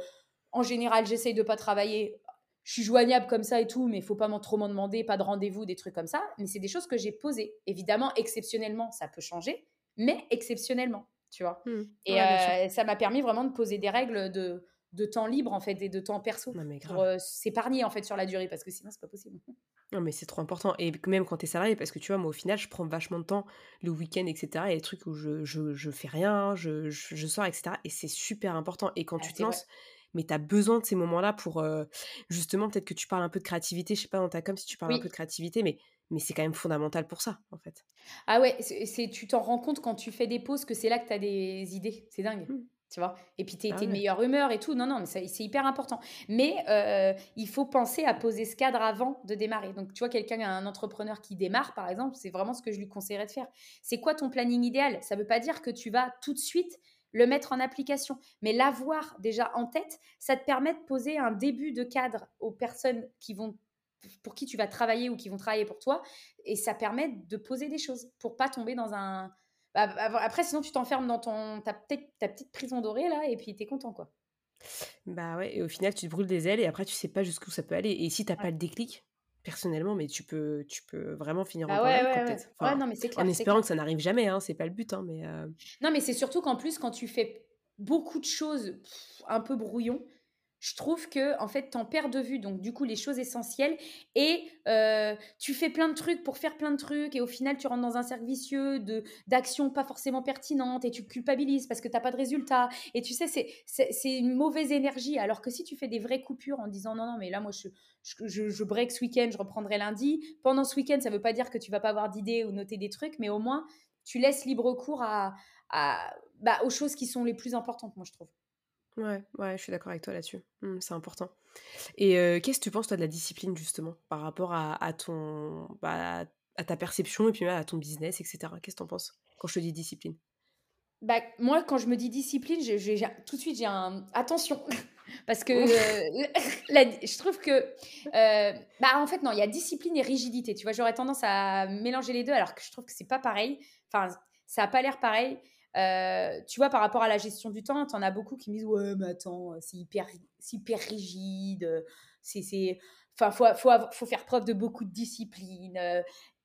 S2: en général j'essaye de pas travailler je suis joignable comme ça et tout, mais il faut pas trop m'en demander, pas de rendez-vous, des trucs comme ça. Mais c'est des choses que j'ai posées. Évidemment, exceptionnellement, ça peut changer, mais exceptionnellement, tu vois. Mmh. Et euh, ça m'a permis vraiment de poser des règles de, de temps libre, en fait, et de temps perso, pour euh, s'épargner, en fait, sur la durée, parce que sinon, c'est pas possible.
S1: Non, mais c'est trop important. Et même quand tu es salarié, parce que tu vois, moi, au final, je prends vachement de temps le week-end, etc. Il y a des trucs où je, je, je fais rien, je, je, sors, etc. Et c'est super important. Et quand ah, tu te lances mais tu as besoin de ces moments-là pour justement, peut-être que tu parles un peu de créativité, je sais pas dans ta com si tu parles un peu de créativité, mais, mais c'est quand même fondamental pour ça, en fait.
S2: Ah ouais, c'est, tu t'en rends compte quand tu fais des pauses que c'est là que tu as des idées, c'est dingue. Mmh. Tu vois? Et puis tu es, ah de meilleure humeur et tout. Non, non, mais c'est hyper important. Mais il faut penser à poser ce cadre avant de démarrer. Donc, tu vois, quelqu'un, un entrepreneur qui démarre, par exemple, c'est vraiment ce que je lui conseillerais de faire. C'est quoi ton planning idéal? Ça ne veut pas dire que tu vas tout de suite le mettre en application. Mais l'avoir déjà en tête, ça te permet de poser un début de cadre aux personnes qui vont pour qui tu vas travailler ou qui vont travailler pour toi et ça permet de poser des choses pour pas tomber dans un bah, bah, après sinon tu t'enfermes dans ton ta, ta petite prison dorée là et puis tu es content quoi.
S1: Bah ouais, et au final, tu te brûles des ailes et après, tu sais pas jusqu'où ça peut aller. Et si t'as pas le déclic, personnellement, mais tu peux, tu peux vraiment finir en
S2: ah non, mais c'est
S1: en espérant que ça n'arrive jamais, hein, c'est pas le but. Hein, mais
S2: Non, mais c'est surtout qu'en plus, quand tu fais beaucoup de choses un peu brouillon, je trouve que en fait t'en perds de vue donc du coup les choses essentielles et euh, tu fais plein de trucs pour faire plein de trucs et au final tu rentres dans un cercle vicieux de d'actions pas forcément pertinentes et tu culpabilises parce que t'as pas de résultat et tu sais c'est c'est une mauvaise énergie. Alors que si tu fais des vraies coupures en disant non non mais là moi je je, je, break ce week-end je reprendrai lundi. Pendant ce week-end ça veut pas dire que tu vas pas avoir d'idées ou noter des trucs mais au moins tu laisses libre cours à, à bah, aux choses qui sont les plus importantes moi je trouve
S1: Ouais, ouais, je suis d'accord avec toi là-dessus. Mmh, c'est important. Et qu'est-ce que tu penses, toi, de la discipline, justement, par rapport à, ton, bah, à ta perception et puis même à ton business, etc. Qu'est-ce que tu en penses quand je te dis discipline?
S2: Bah, moi, quand je me dis discipline, tout de suite, j'ai un attention. Parce que je trouve que. bah, en fait, non, il y a discipline et rigidité. Tu vois, j'aurais tendance à mélanger les deux alors que je trouve que c'est pas pareil. Enfin, ça a pas l'air pareil. Euh, tu vois, par rapport à la gestion du temps, tu en as beaucoup qui me disent Ouais, mais attends, c'est hyper, rigide. C'est, enfin, faut, faut, faire preuve de beaucoup de discipline.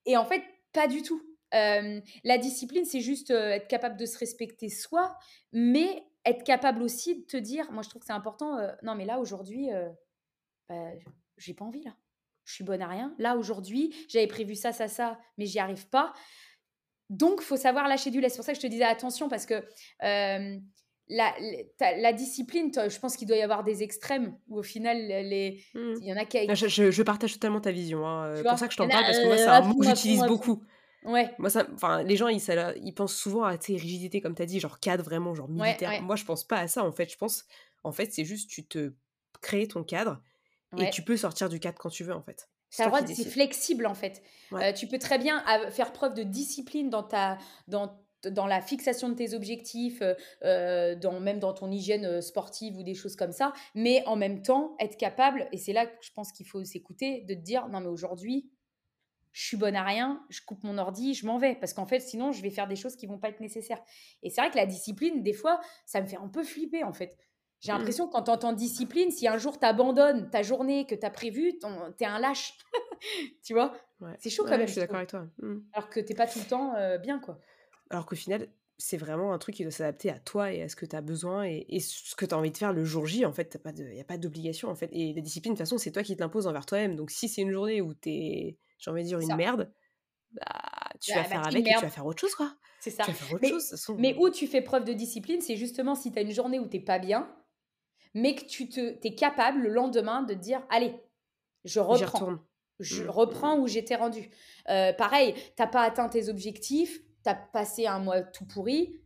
S2: Et en fait, pas du tout. Euh, la discipline, c'est juste euh, être capable de se respecter soi, mais être capable aussi de te dire Moi, je trouve que c'est important. non, mais là, aujourd'hui, bah, j'ai pas envie, là. Je suis bonne à rien. Là, aujourd'hui, j'avais prévu ça, ça, ça, mais j'y arrive pas. Donc, faut savoir lâcher du lait. C'est pour ça que je te disais attention parce que euh, la, la, discipline, je pense qu'il doit y avoir des extrêmes où au final, les,
S1: mmh. il y en a qui. Je, je, partage totalement ta vision. Hein. C'est pour ça que je t'en parle parce que moi, c'est un mot que j'utilise beaucoup. Ouais. Moi, ça, enfin, les gens, ils, ça, ils pensent souvent à tes rigidités, comme tu as dit, genre cadre vraiment, genre militaire. Moi, je pense pas à ça, en fait. Je pense, en fait, c'est juste, tu te crées ton cadre et tu peux sortir du cadre quand tu veux, en fait.
S2: C'est le droit, c'est flexible en fait. Euh, tu peux très bien faire preuve de discipline dans ta, dans, dans la fixation de tes objectifs, euh, euh, dans, même dans ton hygiène sportive ou des choses comme ça, mais en même temps être capable, et c'est là que je pense qu'il faut s'écouter, de te dire non mais aujourd'hui, je suis bonne à rien, je coupe mon ordi, je m'en vais, parce qu'en fait sinon je vais faire des choses qui vont pas être nécessaires. Et c'est vrai que la discipline, des fois, ça me fait un peu flipper en fait. J'ai mmh. l'impression que quand tu entends discipline, si un jour tu abandonnes ta journée que tu as prévue, tu es un lâche. tu vois? C'est chaud quand même.
S1: Je suis d'accord avec toi. Mmh.
S2: Alors que tu pas tout le temps euh, bien, quoi.
S1: Alors qu'au final, c'est vraiment un truc qui doit s'adapter à toi et à ce que tu as besoin et, ce que tu as envie de faire le jour J. En fait, il n'y a pas d'obligation. en fait. Et la discipline, de toute façon, c'est toi qui te l'imposes envers toi-même. Donc si c'est une journée où tu es, j'ai envie de dire, une merde, bah, tu vas bah, faire avec et tu vas faire autre chose, quoi.
S2: C'est ça.
S1: Tu vas faire autre
S2: mais,
S1: chose.
S2: mais où tu fais preuve de discipline, c'est justement si tu as une journée où tu pas bien, mais que tu te, es capable le lendemain de dire allez, je reprends. Je mmh. reprends où j'étais rendu. Euh, pareil, t'as pas atteint tes objectifs, tu as passé un mois tout pourri,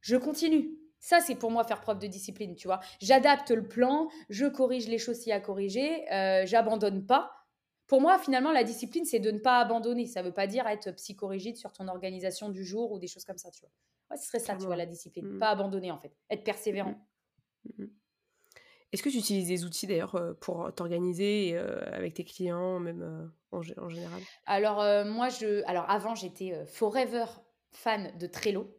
S2: je continue. Ça, c'est pour moi faire preuve de discipline, tu vois. J'adapte le plan, je corrige les choses s'il y a à corriger, euh, j'abandonne pas. Pour moi, finalement, la discipline, c'est de ne pas abandonner. Ça veut pas dire être psychorigide sur ton organisation du jour ou des choses comme ça, tu vois. Ouais, ce serait ça, tu vois, la discipline. Mmh. Pas abandonner, en fait. Être persévérant.
S1: Est-ce que tu utilises des outils d'ailleurs pour t'organiser avec tes clients, même en, général?
S2: Alors moi, je, alors avant j'étais forever fan de Trello.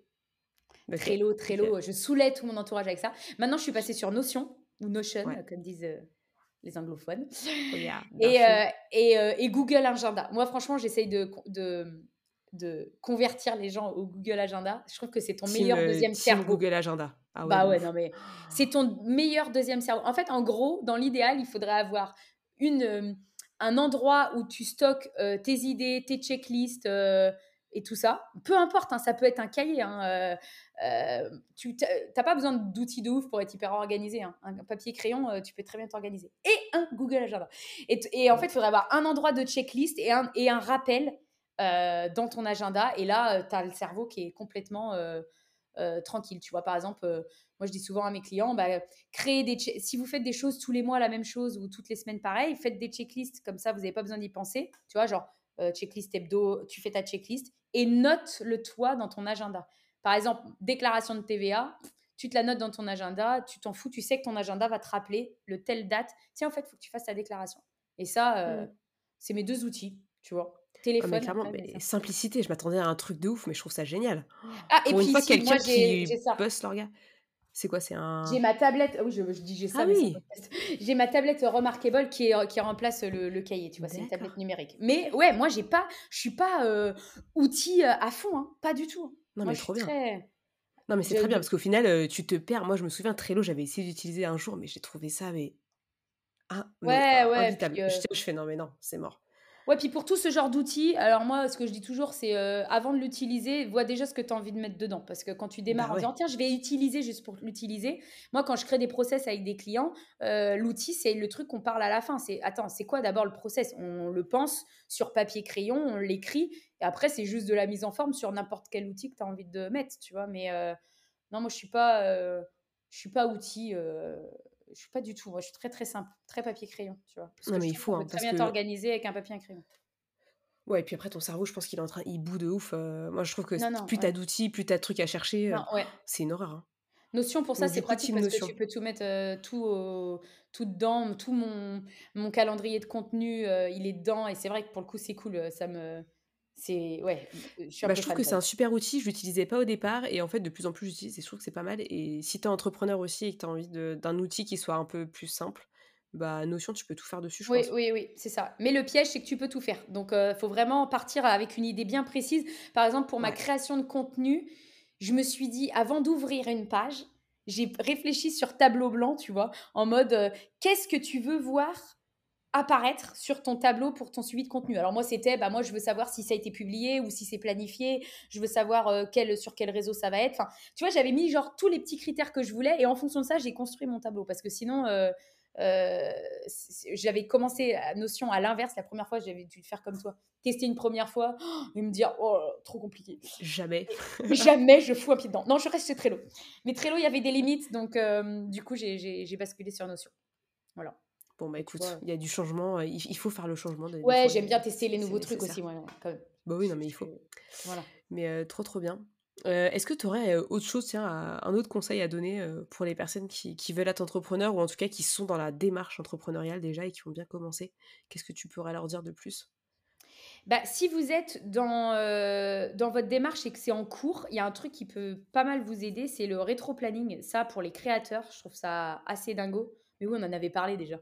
S2: Trello, Trello, je saoulais tout mon entourage avec ça. Maintenant, je suis passée sur Notion ou Notion, comme disent les anglophones. Et, et, et, Google Agenda. Moi, franchement, j'essaye de, de, de, convertir les gens au Google Agenda. Je trouve que c'est ton meilleur deuxième cerveau.
S1: Google Agenda.
S2: Ah bah ouais, non mais c'est ton meilleur deuxième cerveau. En fait, en gros, dans l'idéal, il faudrait avoir une, euh, un endroit où tu stockes euh, tes idées, tes checklists euh, et tout ça. Peu importe, hein, ça peut être un cahier. Hein, tu n'as pas besoin d'outils de ouf pour être hyper organisé. Hein. Un papier crayon, tu peux très bien t'organiser. Et un Google Agenda. Et, et en fait, il faudrait avoir un endroit de checklist et un, et un rappel dans ton agenda. Et là, tu as le cerveau qui est complètement euh, tranquille. Tu vois, par exemple, euh, moi je dis souvent à mes clients, bah, créez des si vous faites des choses tous les mois la même chose ou toutes les semaines pareil, faites des checklists comme ça, vous n'avez pas besoin d'y penser. Tu vois, genre euh, checklist hebdo, tu fais ta checklist et note-le toi dans ton agenda. Par exemple, déclaration de TVA, tu te la notes dans ton agenda, tu t'en fous, tu sais que ton agenda va te rappeler le telle date. Tiens, en fait, il faut que tu fasses ta déclaration. Et ça, mmh. c'est mes deux outils, tu vois.
S1: Ah, téléphone. mais simplicité, je m'attendais à un truc de ouf, mais je trouve ça génial. Ah, et Pour puis, une fois, quelqu'un qui bosse l'orga. C'est quoi C'est un.
S2: J'ai ma tablette. Oui, je, dis j'ai ça. Ah, oui. J'ai ma tablette Remarkable qui, est, qui remplace le, cahier. Tu vois, c'est une tablette numérique. Mais ouais, moi, j'ai pas. Je suis pas euh, outil euh, à fond, hein, pas du tout. Non, moi, mais trop bien. Très...
S1: Non, mais c'est très bien parce qu'au final, tu te perds. Moi, je me souviens, Trello, j'avais essayé d'utiliser un jour, mais j'ai trouvé ça, mais. Ah, mais
S2: ouais, ouais.
S1: je, je fais non, mais non, c'est mort.
S2: Ouais, puis pour tout ce genre d'outils, alors moi, ce que je dis toujours, c'est euh, avant de l'utiliser, vois déjà ce que tu as envie de mettre dedans. Parce que quand tu démarres bah en disant, tiens, je vais utiliser juste pour l'utiliser. Moi, quand je crée des process avec des clients, euh, l'outil, c'est le truc qu'on parle à la fin. C'est, attends, c'est quoi d'abord le process? On le pense sur papier crayon, on l'écrit, et après, c'est juste de la mise en forme sur n'importe quel outil que tu as envie de mettre, tu vois. Mais euh, non, moi, je suis pas, je suis pas outil je suis pas du tout. Moi, je suis très très simple, très papier crayon, tu vois.
S1: non, mais il faut. Hein,
S2: très bien t'organiser avec un papier et un crayon.
S1: Ouais, et puis après, ton cerveau, je pense qu'il est en train, il bout de ouf. Euh, moi, je trouve que plus t'as d'outils, plus t'as de trucs à chercher. Euh, c'est une horreur. Hein.
S2: Notion, pour ça, c'est pratique parce que tu peux tout mettre euh, tout, tout dedans. Tout mon, mon calendrier de contenu, il est dedans. Et c'est vrai que pour le coup, c'est cool. Ça me. C'est. Ouais.
S1: Je, bah, je trouve que c'est un super outil. Je l'utilisais pas au départ. Et en fait, de plus en plus, j'utilise. Et je trouve que c'est pas mal. Et si t'es entrepreneur aussi et que t'as envie d'un outil qui soit un peu plus simple, bah, Notion, tu peux tout faire dessus, je
S2: oui, Oui, oui, c'est ça. Mais le piège, c'est que tu peux tout faire. Donc, il euh, faut vraiment partir avec une idée bien précise. Par exemple, pour ma création de contenu, je me suis dit, avant d'ouvrir une page, j'ai réfléchi sur tableau blanc, tu vois, en mode, euh, qu'est-ce que tu veux voir apparaître sur ton tableau pour ton suivi de contenu. Alors moi c'était bah moi je veux savoir si ça a été publié ou si c'est planifié, je veux savoir euh, quel, sur quel réseau ça va être. Enfin, tu vois, j'avais mis genre tous les petits critères que je voulais et en fonction de ça, j'ai construit mon tableau parce que sinon euh, j'avais commencé à Notion à l'inverse. La première fois, j'avais dû le faire comme toi. Tester une première fois et me dire, oh, trop compliqué.
S1: Jamais.
S2: jamais je fous un pied dedans. Non, je reste chez Trello. Mais Trello, il y avait des limites. Donc, euh, du coup, j'ai basculé sur Notion. Voilà.
S1: Bon, bah écoute, il y a du changement. Euh, il, faut faire le changement.
S2: ouais, j'aime bien tester les nouveaux trucs aussi.
S1: Bah oui, non, mais il faut. Voilà. Mais trop, trop bien. Euh, est-ce que tu aurais autre chose, tiens, un autre conseil à donner pour les personnes qui, veulent être entrepreneurs ou en tout cas qui sont dans la démarche entrepreneuriale déjà et qui ont bien commencé Qu'est-ce que tu pourrais leur dire de plus?
S2: Bah, si vous êtes dans, dans votre démarche et que c'est en cours, il y a un truc qui peut pas mal vous aider, c'est le rétro-planning. Ça, pour les créateurs, je trouve ça assez dingo. Mais oui, on en avait parlé déjà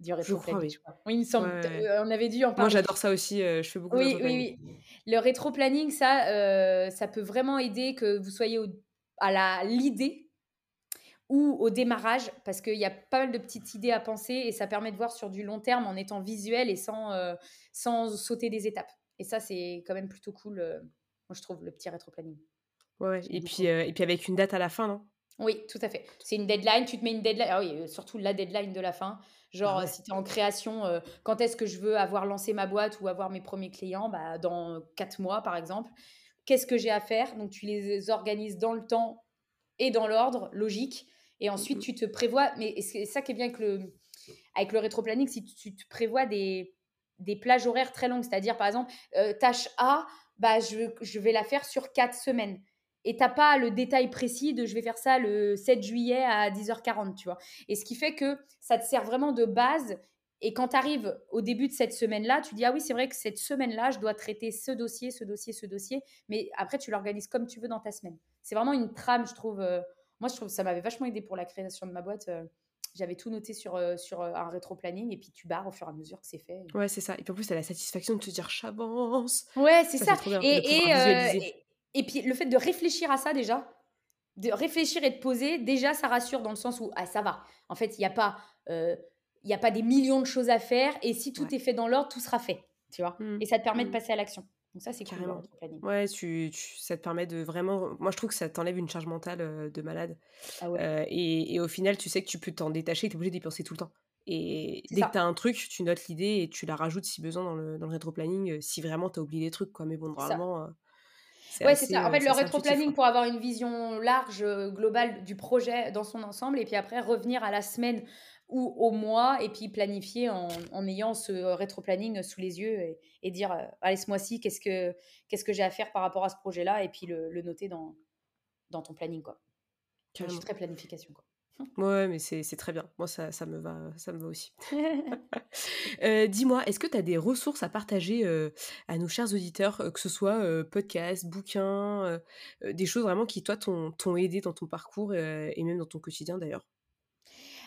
S1: du rétro-planning.
S2: oui. il me semble. Euh, on avait dû en
S1: parler. Moi, j'adore ça aussi. Euh, je fais beaucoup
S2: oui, de Oui, oui. Le rétro-planning, ça, euh, ça peut vraiment aider que vous soyez à la l'idée ou au démarrage, parce qu'il y a pas mal de petites idées à penser et ça permet de voir sur du long terme en étant visuel et sans, sans sauter des étapes. Et ça, c'est quand même plutôt cool, moi, je trouve, le petit rétro-planning.
S1: Ouais, Et, puis, et puis avec une date à la fin, non?
S2: Oui, tout à fait. C'est une deadline, tu te mets une deadline. Ah oui, surtout la deadline de la fin. Genre, si tu es en création, euh, quand est-ce que je veux avoir lancé ma boîte ou avoir mes premiers clients? Bah, Dans quatre mois, par exemple. Qu'est-ce que j'ai à faire? Donc, tu les organises dans le temps et dans l'ordre, logique. Et ensuite, mmh tu te prévois. Mais c'est ça qui est bien avec le, avec le rétro-planning, si tu, te prévois des, des plages horaires très longues. C'est-à-dire, par exemple, euh, tâche A, bah, je, je vais la faire sur quatre semaines et t'as pas le détail précis de je vais faire ça le 7 juillet à 10h40, tu vois. Et ce qui fait que ça te sert vraiment de base. Et quand tu arrives au début de cette semaine-là, tu dis ah oui, c'est vrai que cette semaine-là, je dois traiter ce dossier, ce dossier, ce dossier. Mais après, tu l'organises comme tu veux dans ta semaine. C'est vraiment une trame, je trouve. Euh, moi, je trouve que ça m'avait vachement aidé pour la création de ma boîte. Euh, j'avais tout noté sur, euh, sur un rétro-planning et puis tu barres au fur et à mesure que c'est fait.
S1: Ouais, c'est ça. Et puis en plus, tu as la satisfaction de te dire j'avance.
S2: Ouais, c'est ça. et, et puis le fait de réfléchir à ça déjà, de réfléchir et de poser, déjà ça rassure dans le sens où ah, ça va. En fait, il n'y a, pas, euh, y a pas des millions de choses à faire et si tout est fait dans l'ordre, tout sera fait. Tu vois mmh. Et ça te permet de mmh. passer à l'action. Donc ça, c'est carrément.
S1: ouais, tu, ça te permet de vraiment. Moi, je trouve que ça t'enlève une charge mentale euh, de malade. Ah ouais. Euh, et, et, au final, tu sais que tu peux t'en détacher, tu es obligé d'y penser tout le temps. Et dès que tu as un truc, tu notes l'idée et tu la rajoutes si besoin dans le, dans le rétro-planning, si vraiment tu as oublié des trucs. Quoi. Mais bon, normalement,
S2: Ouais, c'est ça. En fait, le rétro-planning pour avoir une vision large, euh, globale du projet dans son ensemble, et puis après revenir à la semaine ou au mois, et puis planifier en, en ayant ce rétro-planning sous les yeux et, dire euh, allez, ce mois-ci, qu'est-ce que, qu'est-ce que j'ai à faire par rapport à ce projet-là, et puis le, le, noter dans, dans ton planning. Quoi. Je suis très planification. Quoi.
S1: Ouais, mais c'est très bien. Moi, ça, ça, me va, ça me va aussi. Euh, dis-moi, est-ce que tu as des ressources à partager euh, à nos chers auditeurs, euh, que ce soit podcast, bouquins, des choses vraiment qui, toi, t'ont aidé dans ton parcours et même dans ton quotidien d'ailleurs?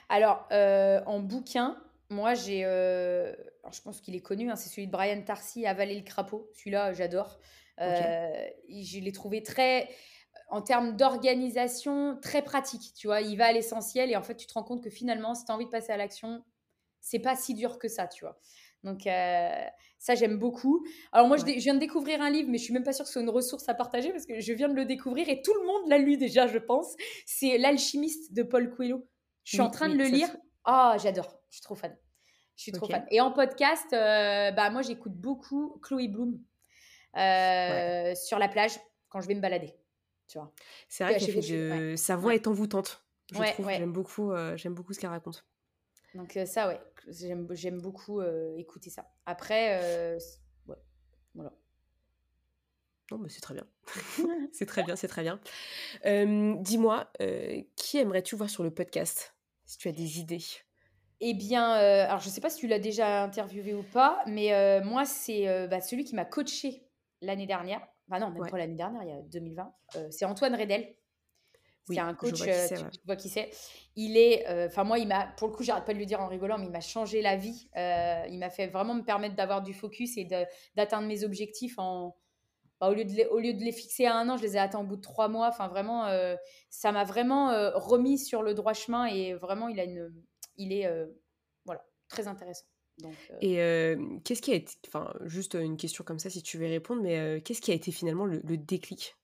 S2: Alors, en bouquin, moi, j'ai. je pense qu'il est connu, hein, c'est celui de Brian Tarcy, Avaler le crapaud. Celui-là, j'adore. Je l'ai trouvé très en termes d'organisation, très pratique. Tu vois, il va à l'essentiel et en fait, tu te rends compte que finalement, si tu as envie de passer à l'action, c'est pas si dur que ça, tu vois. Donc, ça, j'aime beaucoup. Alors, moi, je, viens de découvrir un livre, mais je suis même pas sûre que ce soit une ressource à partager parce que je viens de le découvrir et tout le monde l'a lu déjà, je pense. C'est L'Alchimiste de Paul Coelho. Je suis en train de le lire. Ah, j'adore. Je suis trop fan. Je suis trop fan. Et en podcast, bah, moi, j'écoute beaucoup Chloé Bloom sur la plage quand je vais me balader. Tu vois.
S1: C'est vrai que sa voix est envoûtante. Je trouve. J'aime beaucoup, j'aime beaucoup ce qu'elle raconte.
S2: Donc ça, ouais, j'aime beaucoup écouter ça. Après, ouais, voilà.
S1: Non, mais c'est très bien. c'est très bien, c'est très bien. Dis-moi, qui aimerais-tu voir sur le podcast Si tu as des idées?
S2: Eh bien, alors je ne sais pas si tu l'as déjà interviewé ou pas, mais moi, c'est bah, celui qui m'a coaché l'année dernière. Enfin non, même pas l'année dernière, il y a 2020. c'est Antoine Redel. C'est un coach, tu, vois qui c'est. Il est, enfin moi, il m'a, pour le coup, j'arrête pas de le dire en rigolant, mais il m'a changé la vie. il m'a fait vraiment me permettre d'avoir du focus et d'atteindre mes objectifs en, bah, au, lieu de les, au lieu de les fixer à un an, je les ai atteints au bout de trois mois. Enfin, vraiment, ça m'a vraiment remis sur le droit chemin et vraiment, il, a une, il est voilà, très intéressant. Donc,
S1: et qu'est-ce qui a été, enfin, juste une question comme ça si tu veux répondre, mais qu'est-ce qui a été finalement le, le déclic?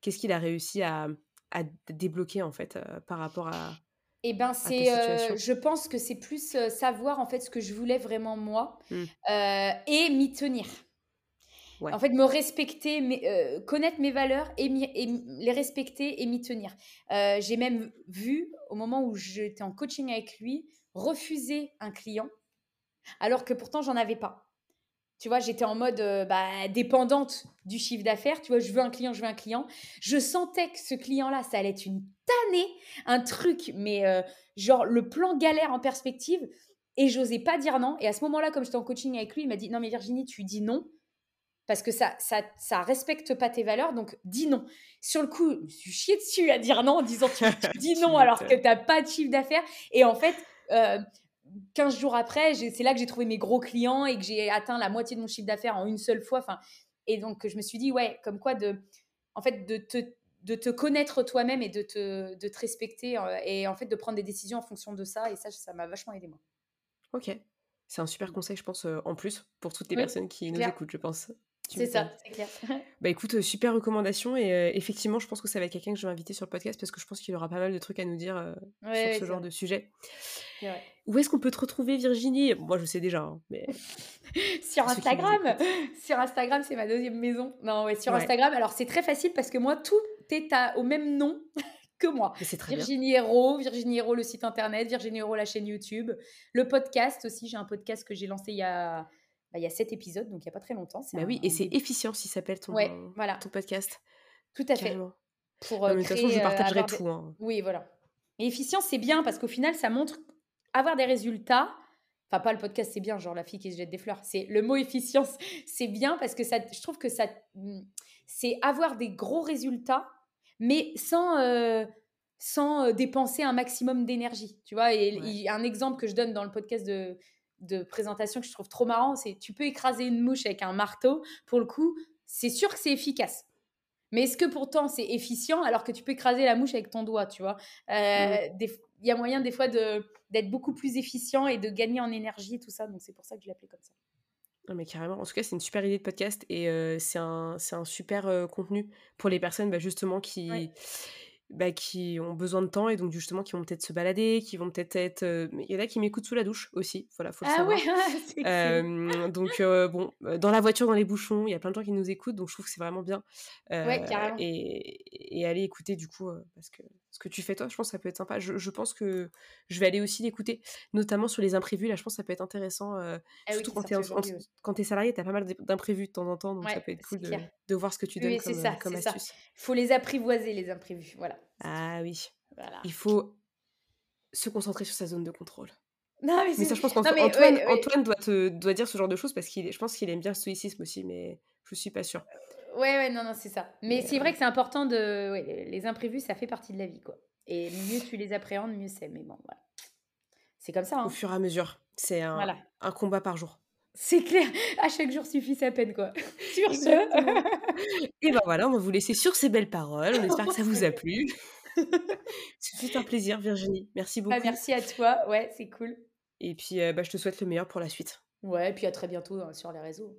S1: Qu'est-ce qu'il a réussi à, à débloquer en fait par rapport à
S2: eh ben c'est, je pense que c'est plus savoir en fait ce que je voulais vraiment moi mmh. et m'y tenir. En fait, me respecter, mais, connaître mes valeurs et, et, les respecter et m'y tenir. j'ai même vu au moment où j'étais en coaching avec lui refuser un client alors que pourtant j'en avais pas. Tu vois, j'étais en mode euh, bah, dépendante du chiffre d'affaires. Tu vois, je veux un client, je veux un client. Je sentais que ce client-là, ça allait être une tannée, un truc, mais euh, genre le plan galère en perspective. Et j'osais pas dire non. Et à ce moment-là, comme j'étais en coaching avec lui, il m'a dit Non, mais Virginie, tu dis non parce que ça, ça, ça respecte pas tes valeurs, donc dis non. Sur le coup, je me suis chiée dessus à dire non en disant tu, dis non alors que tu n'as pas de chiffre d'affaires. Et en fait, euh, 15 jours après, c'est là que j'ai trouvé mes gros clients et que j'ai atteint la moitié de mon chiffre d'affaires en une seule fois. Enfin, et donc, je me suis dit, ouais, comme quoi de, en fait, de te, de te connaître toi-même et de te, de te respecter euh, et en fait de prendre des décisions en fonction de ça. Et ça, ça m'a vachement aidé, moi.
S1: Ok. C'est un super conseil, je pense, euh, en plus, pour toutes les personnes qui nous écoutent, je pense.
S2: C'est ça, c'est clair.
S1: bah écoute, euh, super recommandation et effectivement, je pense que ça va être quelqu'un que je vais inviter sur le podcast parce que je pense qu'il aura pas mal de trucs à nous dire sur ce genre de sujet. Où est-ce qu'on peut te retrouver, Virginie? Moi, je sais déjà, hein, mais
S2: sur Instagram. Sur Instagram, c'est ma deuxième maison. Non, ouais, sur Instagram. Alors c'est très facile parce que moi, tout est au même nom que moi. Virginie Hero, Virginie Hero, le site internet, Virginie Hero, la chaîne YouTube, le podcast aussi. J'ai un podcast que j'ai lancé il y a bah, il y a sept épisodes, donc il n'y a pas très longtemps.
S1: Bah oui, et c'est efficient si s'appelle ton, voilà. ton podcast.
S2: Tout à fait.
S1: Pour, euh, de toute façon, je euh, partagerai tout. Hein.
S2: Oui, voilà. Et efficient, c'est bien parce qu'au final, ça montre avoir des résultats. Enfin, pas le podcast, c'est bien, genre la fille qui se jette des fleurs. C'est le mot efficience, c'est bien parce que ça, je trouve que ça, mmh, c'est avoir des gros résultats, mais sans, euh, sans dépenser un maximum d'énergie. Tu vois, et, y a un exemple que je donne dans le podcast de, de présentation que je trouve trop marrant, c'est tu peux écraser une mouche avec un marteau. Pour le coup, c'est sûr que c'est efficace. Mais est-ce que pourtant c'est efficient alors que tu peux écraser la mouche avec ton doigt, tu vois? Euh, Il y a moyen des fois d'être beaucoup plus efficient et de gagner en énergie et tout ça. Donc c'est pour ça que je l'appelais comme ça.
S1: Non mais carrément. En tout cas, c'est une super idée de podcast et euh, c'est un, un, super euh, contenu pour les personnes bah, justement qui, bah, qui ont besoin de temps et donc justement qui vont peut-être se balader, qui vont peut-être être... Il y en a qui m'écoutent sous la douche aussi, voilà, faut le ah
S2: Ouais,
S1: euh, donc bon, dans la voiture, dans les bouchons, il y a plein de gens qui nous écoutent, donc je trouve que c'est vraiment bien.
S2: ouais, carrément.
S1: Et, et, aller écouter du coup, parce que ce que tu fais toi, je pense que ça peut être sympa. Je, je pense que je vais aller aussi l'écouter, notamment sur les imprévus, là je pense que ça peut être intéressant, ah surtout quand tu es, es, salarié, tu as pas mal d'imprévus de temps en temps, donc ça peut être cool de, de, voir ce que tu donnes comme, ça, comme astuce.
S2: Il faut les apprivoiser, les imprévus, voilà.
S1: Ah oui. Il faut se concentrer sur sa zone de contrôle.
S2: Non, mais,
S1: ça, je pense qu'Antoine Antoine doit, te, doit dire ce genre de choses parce qu'il je pense qu'il aime bien le stoïcisme aussi, mais je suis pas sûre.
S2: Ouais, ouais, non, non, c'est ça. Mais, c'est vrai que c'est important de. les imprévus, ça fait partie de la vie, quoi. Et mieux tu les appréhendes, mieux c'est. Mais bon, voilà. C'est comme ça. Hein.
S1: Au fur et à mesure. C'est un, un combat par jour.
S2: C'est clair, à chaque jour suffit sa peine, quoi. Sur ce.
S1: Et ben voilà, on va vous laisser sur ces belles paroles. On espère que ça vous a plu. C'est un plaisir, Virginie. Merci bah,
S2: beaucoup. merci à toi. Ouais, c'est cool.
S1: Et puis, bah, je te souhaite le meilleur pour la suite.
S2: Ouais, et puis à très bientôt hein, sur les réseaux.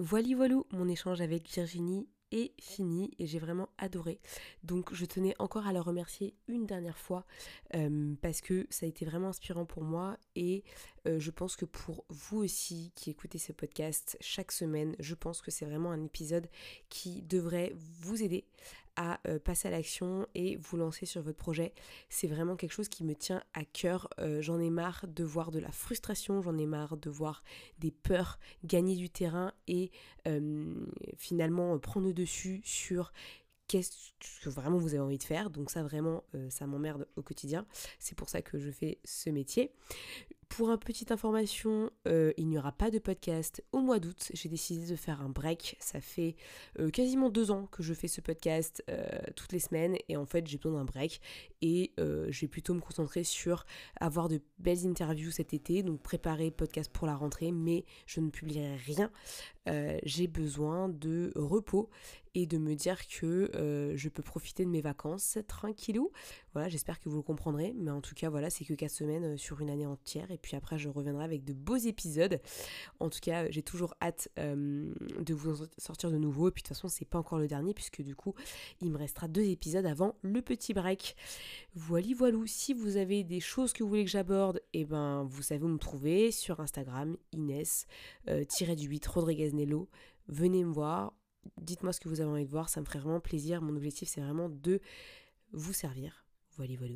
S1: Voilà, voilà, mon échange avec Virginie est fini et j'ai vraiment adoré. Donc je tenais encore à la remercier une dernière fois parce que ça a été vraiment inspirant pour moi et je pense que pour vous aussi qui écoutez ce podcast chaque semaine, je pense que c'est vraiment un épisode qui devrait vous aider à euh, passer à l'action et vous lancer sur votre projet. C'est vraiment quelque chose qui me tient à cœur. Euh, j'en ai marre de voir de la frustration, j'en ai marre de voir des peurs gagner du terrain et euh, finalement prendre le dessus sur qu'est-ce que vraiment vous avez envie de faire. Donc ça vraiment, ça m'emmerde au quotidien. C'est pour ça que je fais ce métier. Pour une petite information, euh, il n'y aura pas de podcast au mois d'août. J'ai décidé de faire un break. Ça fait euh, quasiment deux ans que je fais ce podcast euh, toutes les semaines et en fait j'ai besoin d'un break et je vais plutôt me concentrer sur avoir de belles interviews cet été, donc préparer podcast pour la rentrée, mais je ne publierai rien. j'ai besoin de repos et de me dire que je peux profiter de mes vacances tranquillou. Voilà, j'espère que vous le comprendrez, mais en tout cas voilà, c'est que quatre semaines sur une année entière et puis après je reviendrai avec de beaux épisodes. En tout cas, j'ai toujours hâte euh, de vous en sortir de nouveau. Et puis de toute façon, c'est pas encore le dernier puisque du coup, il me restera deux épisodes avant le petit break. Voilà, voilà. Si vous avez des choses que vous voulez que j'aborde, et eh ben vous savez où me trouver sur Instagram, Inès euh, du 8 Rodriguez Nello. Venez me voir, dites-moi ce que vous avez envie de voir, ça me ferait vraiment plaisir. Mon objectif, c'est vraiment de vous servir. Voilà, voilà.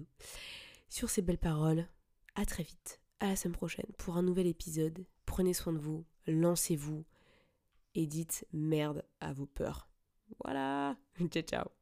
S1: Sur ces belles paroles, à très vite à la semaine prochaine pour un nouvel épisode. Prenez soin de vous, lancez-vous et dites merde à vos peurs. Voilà, ciao ciao.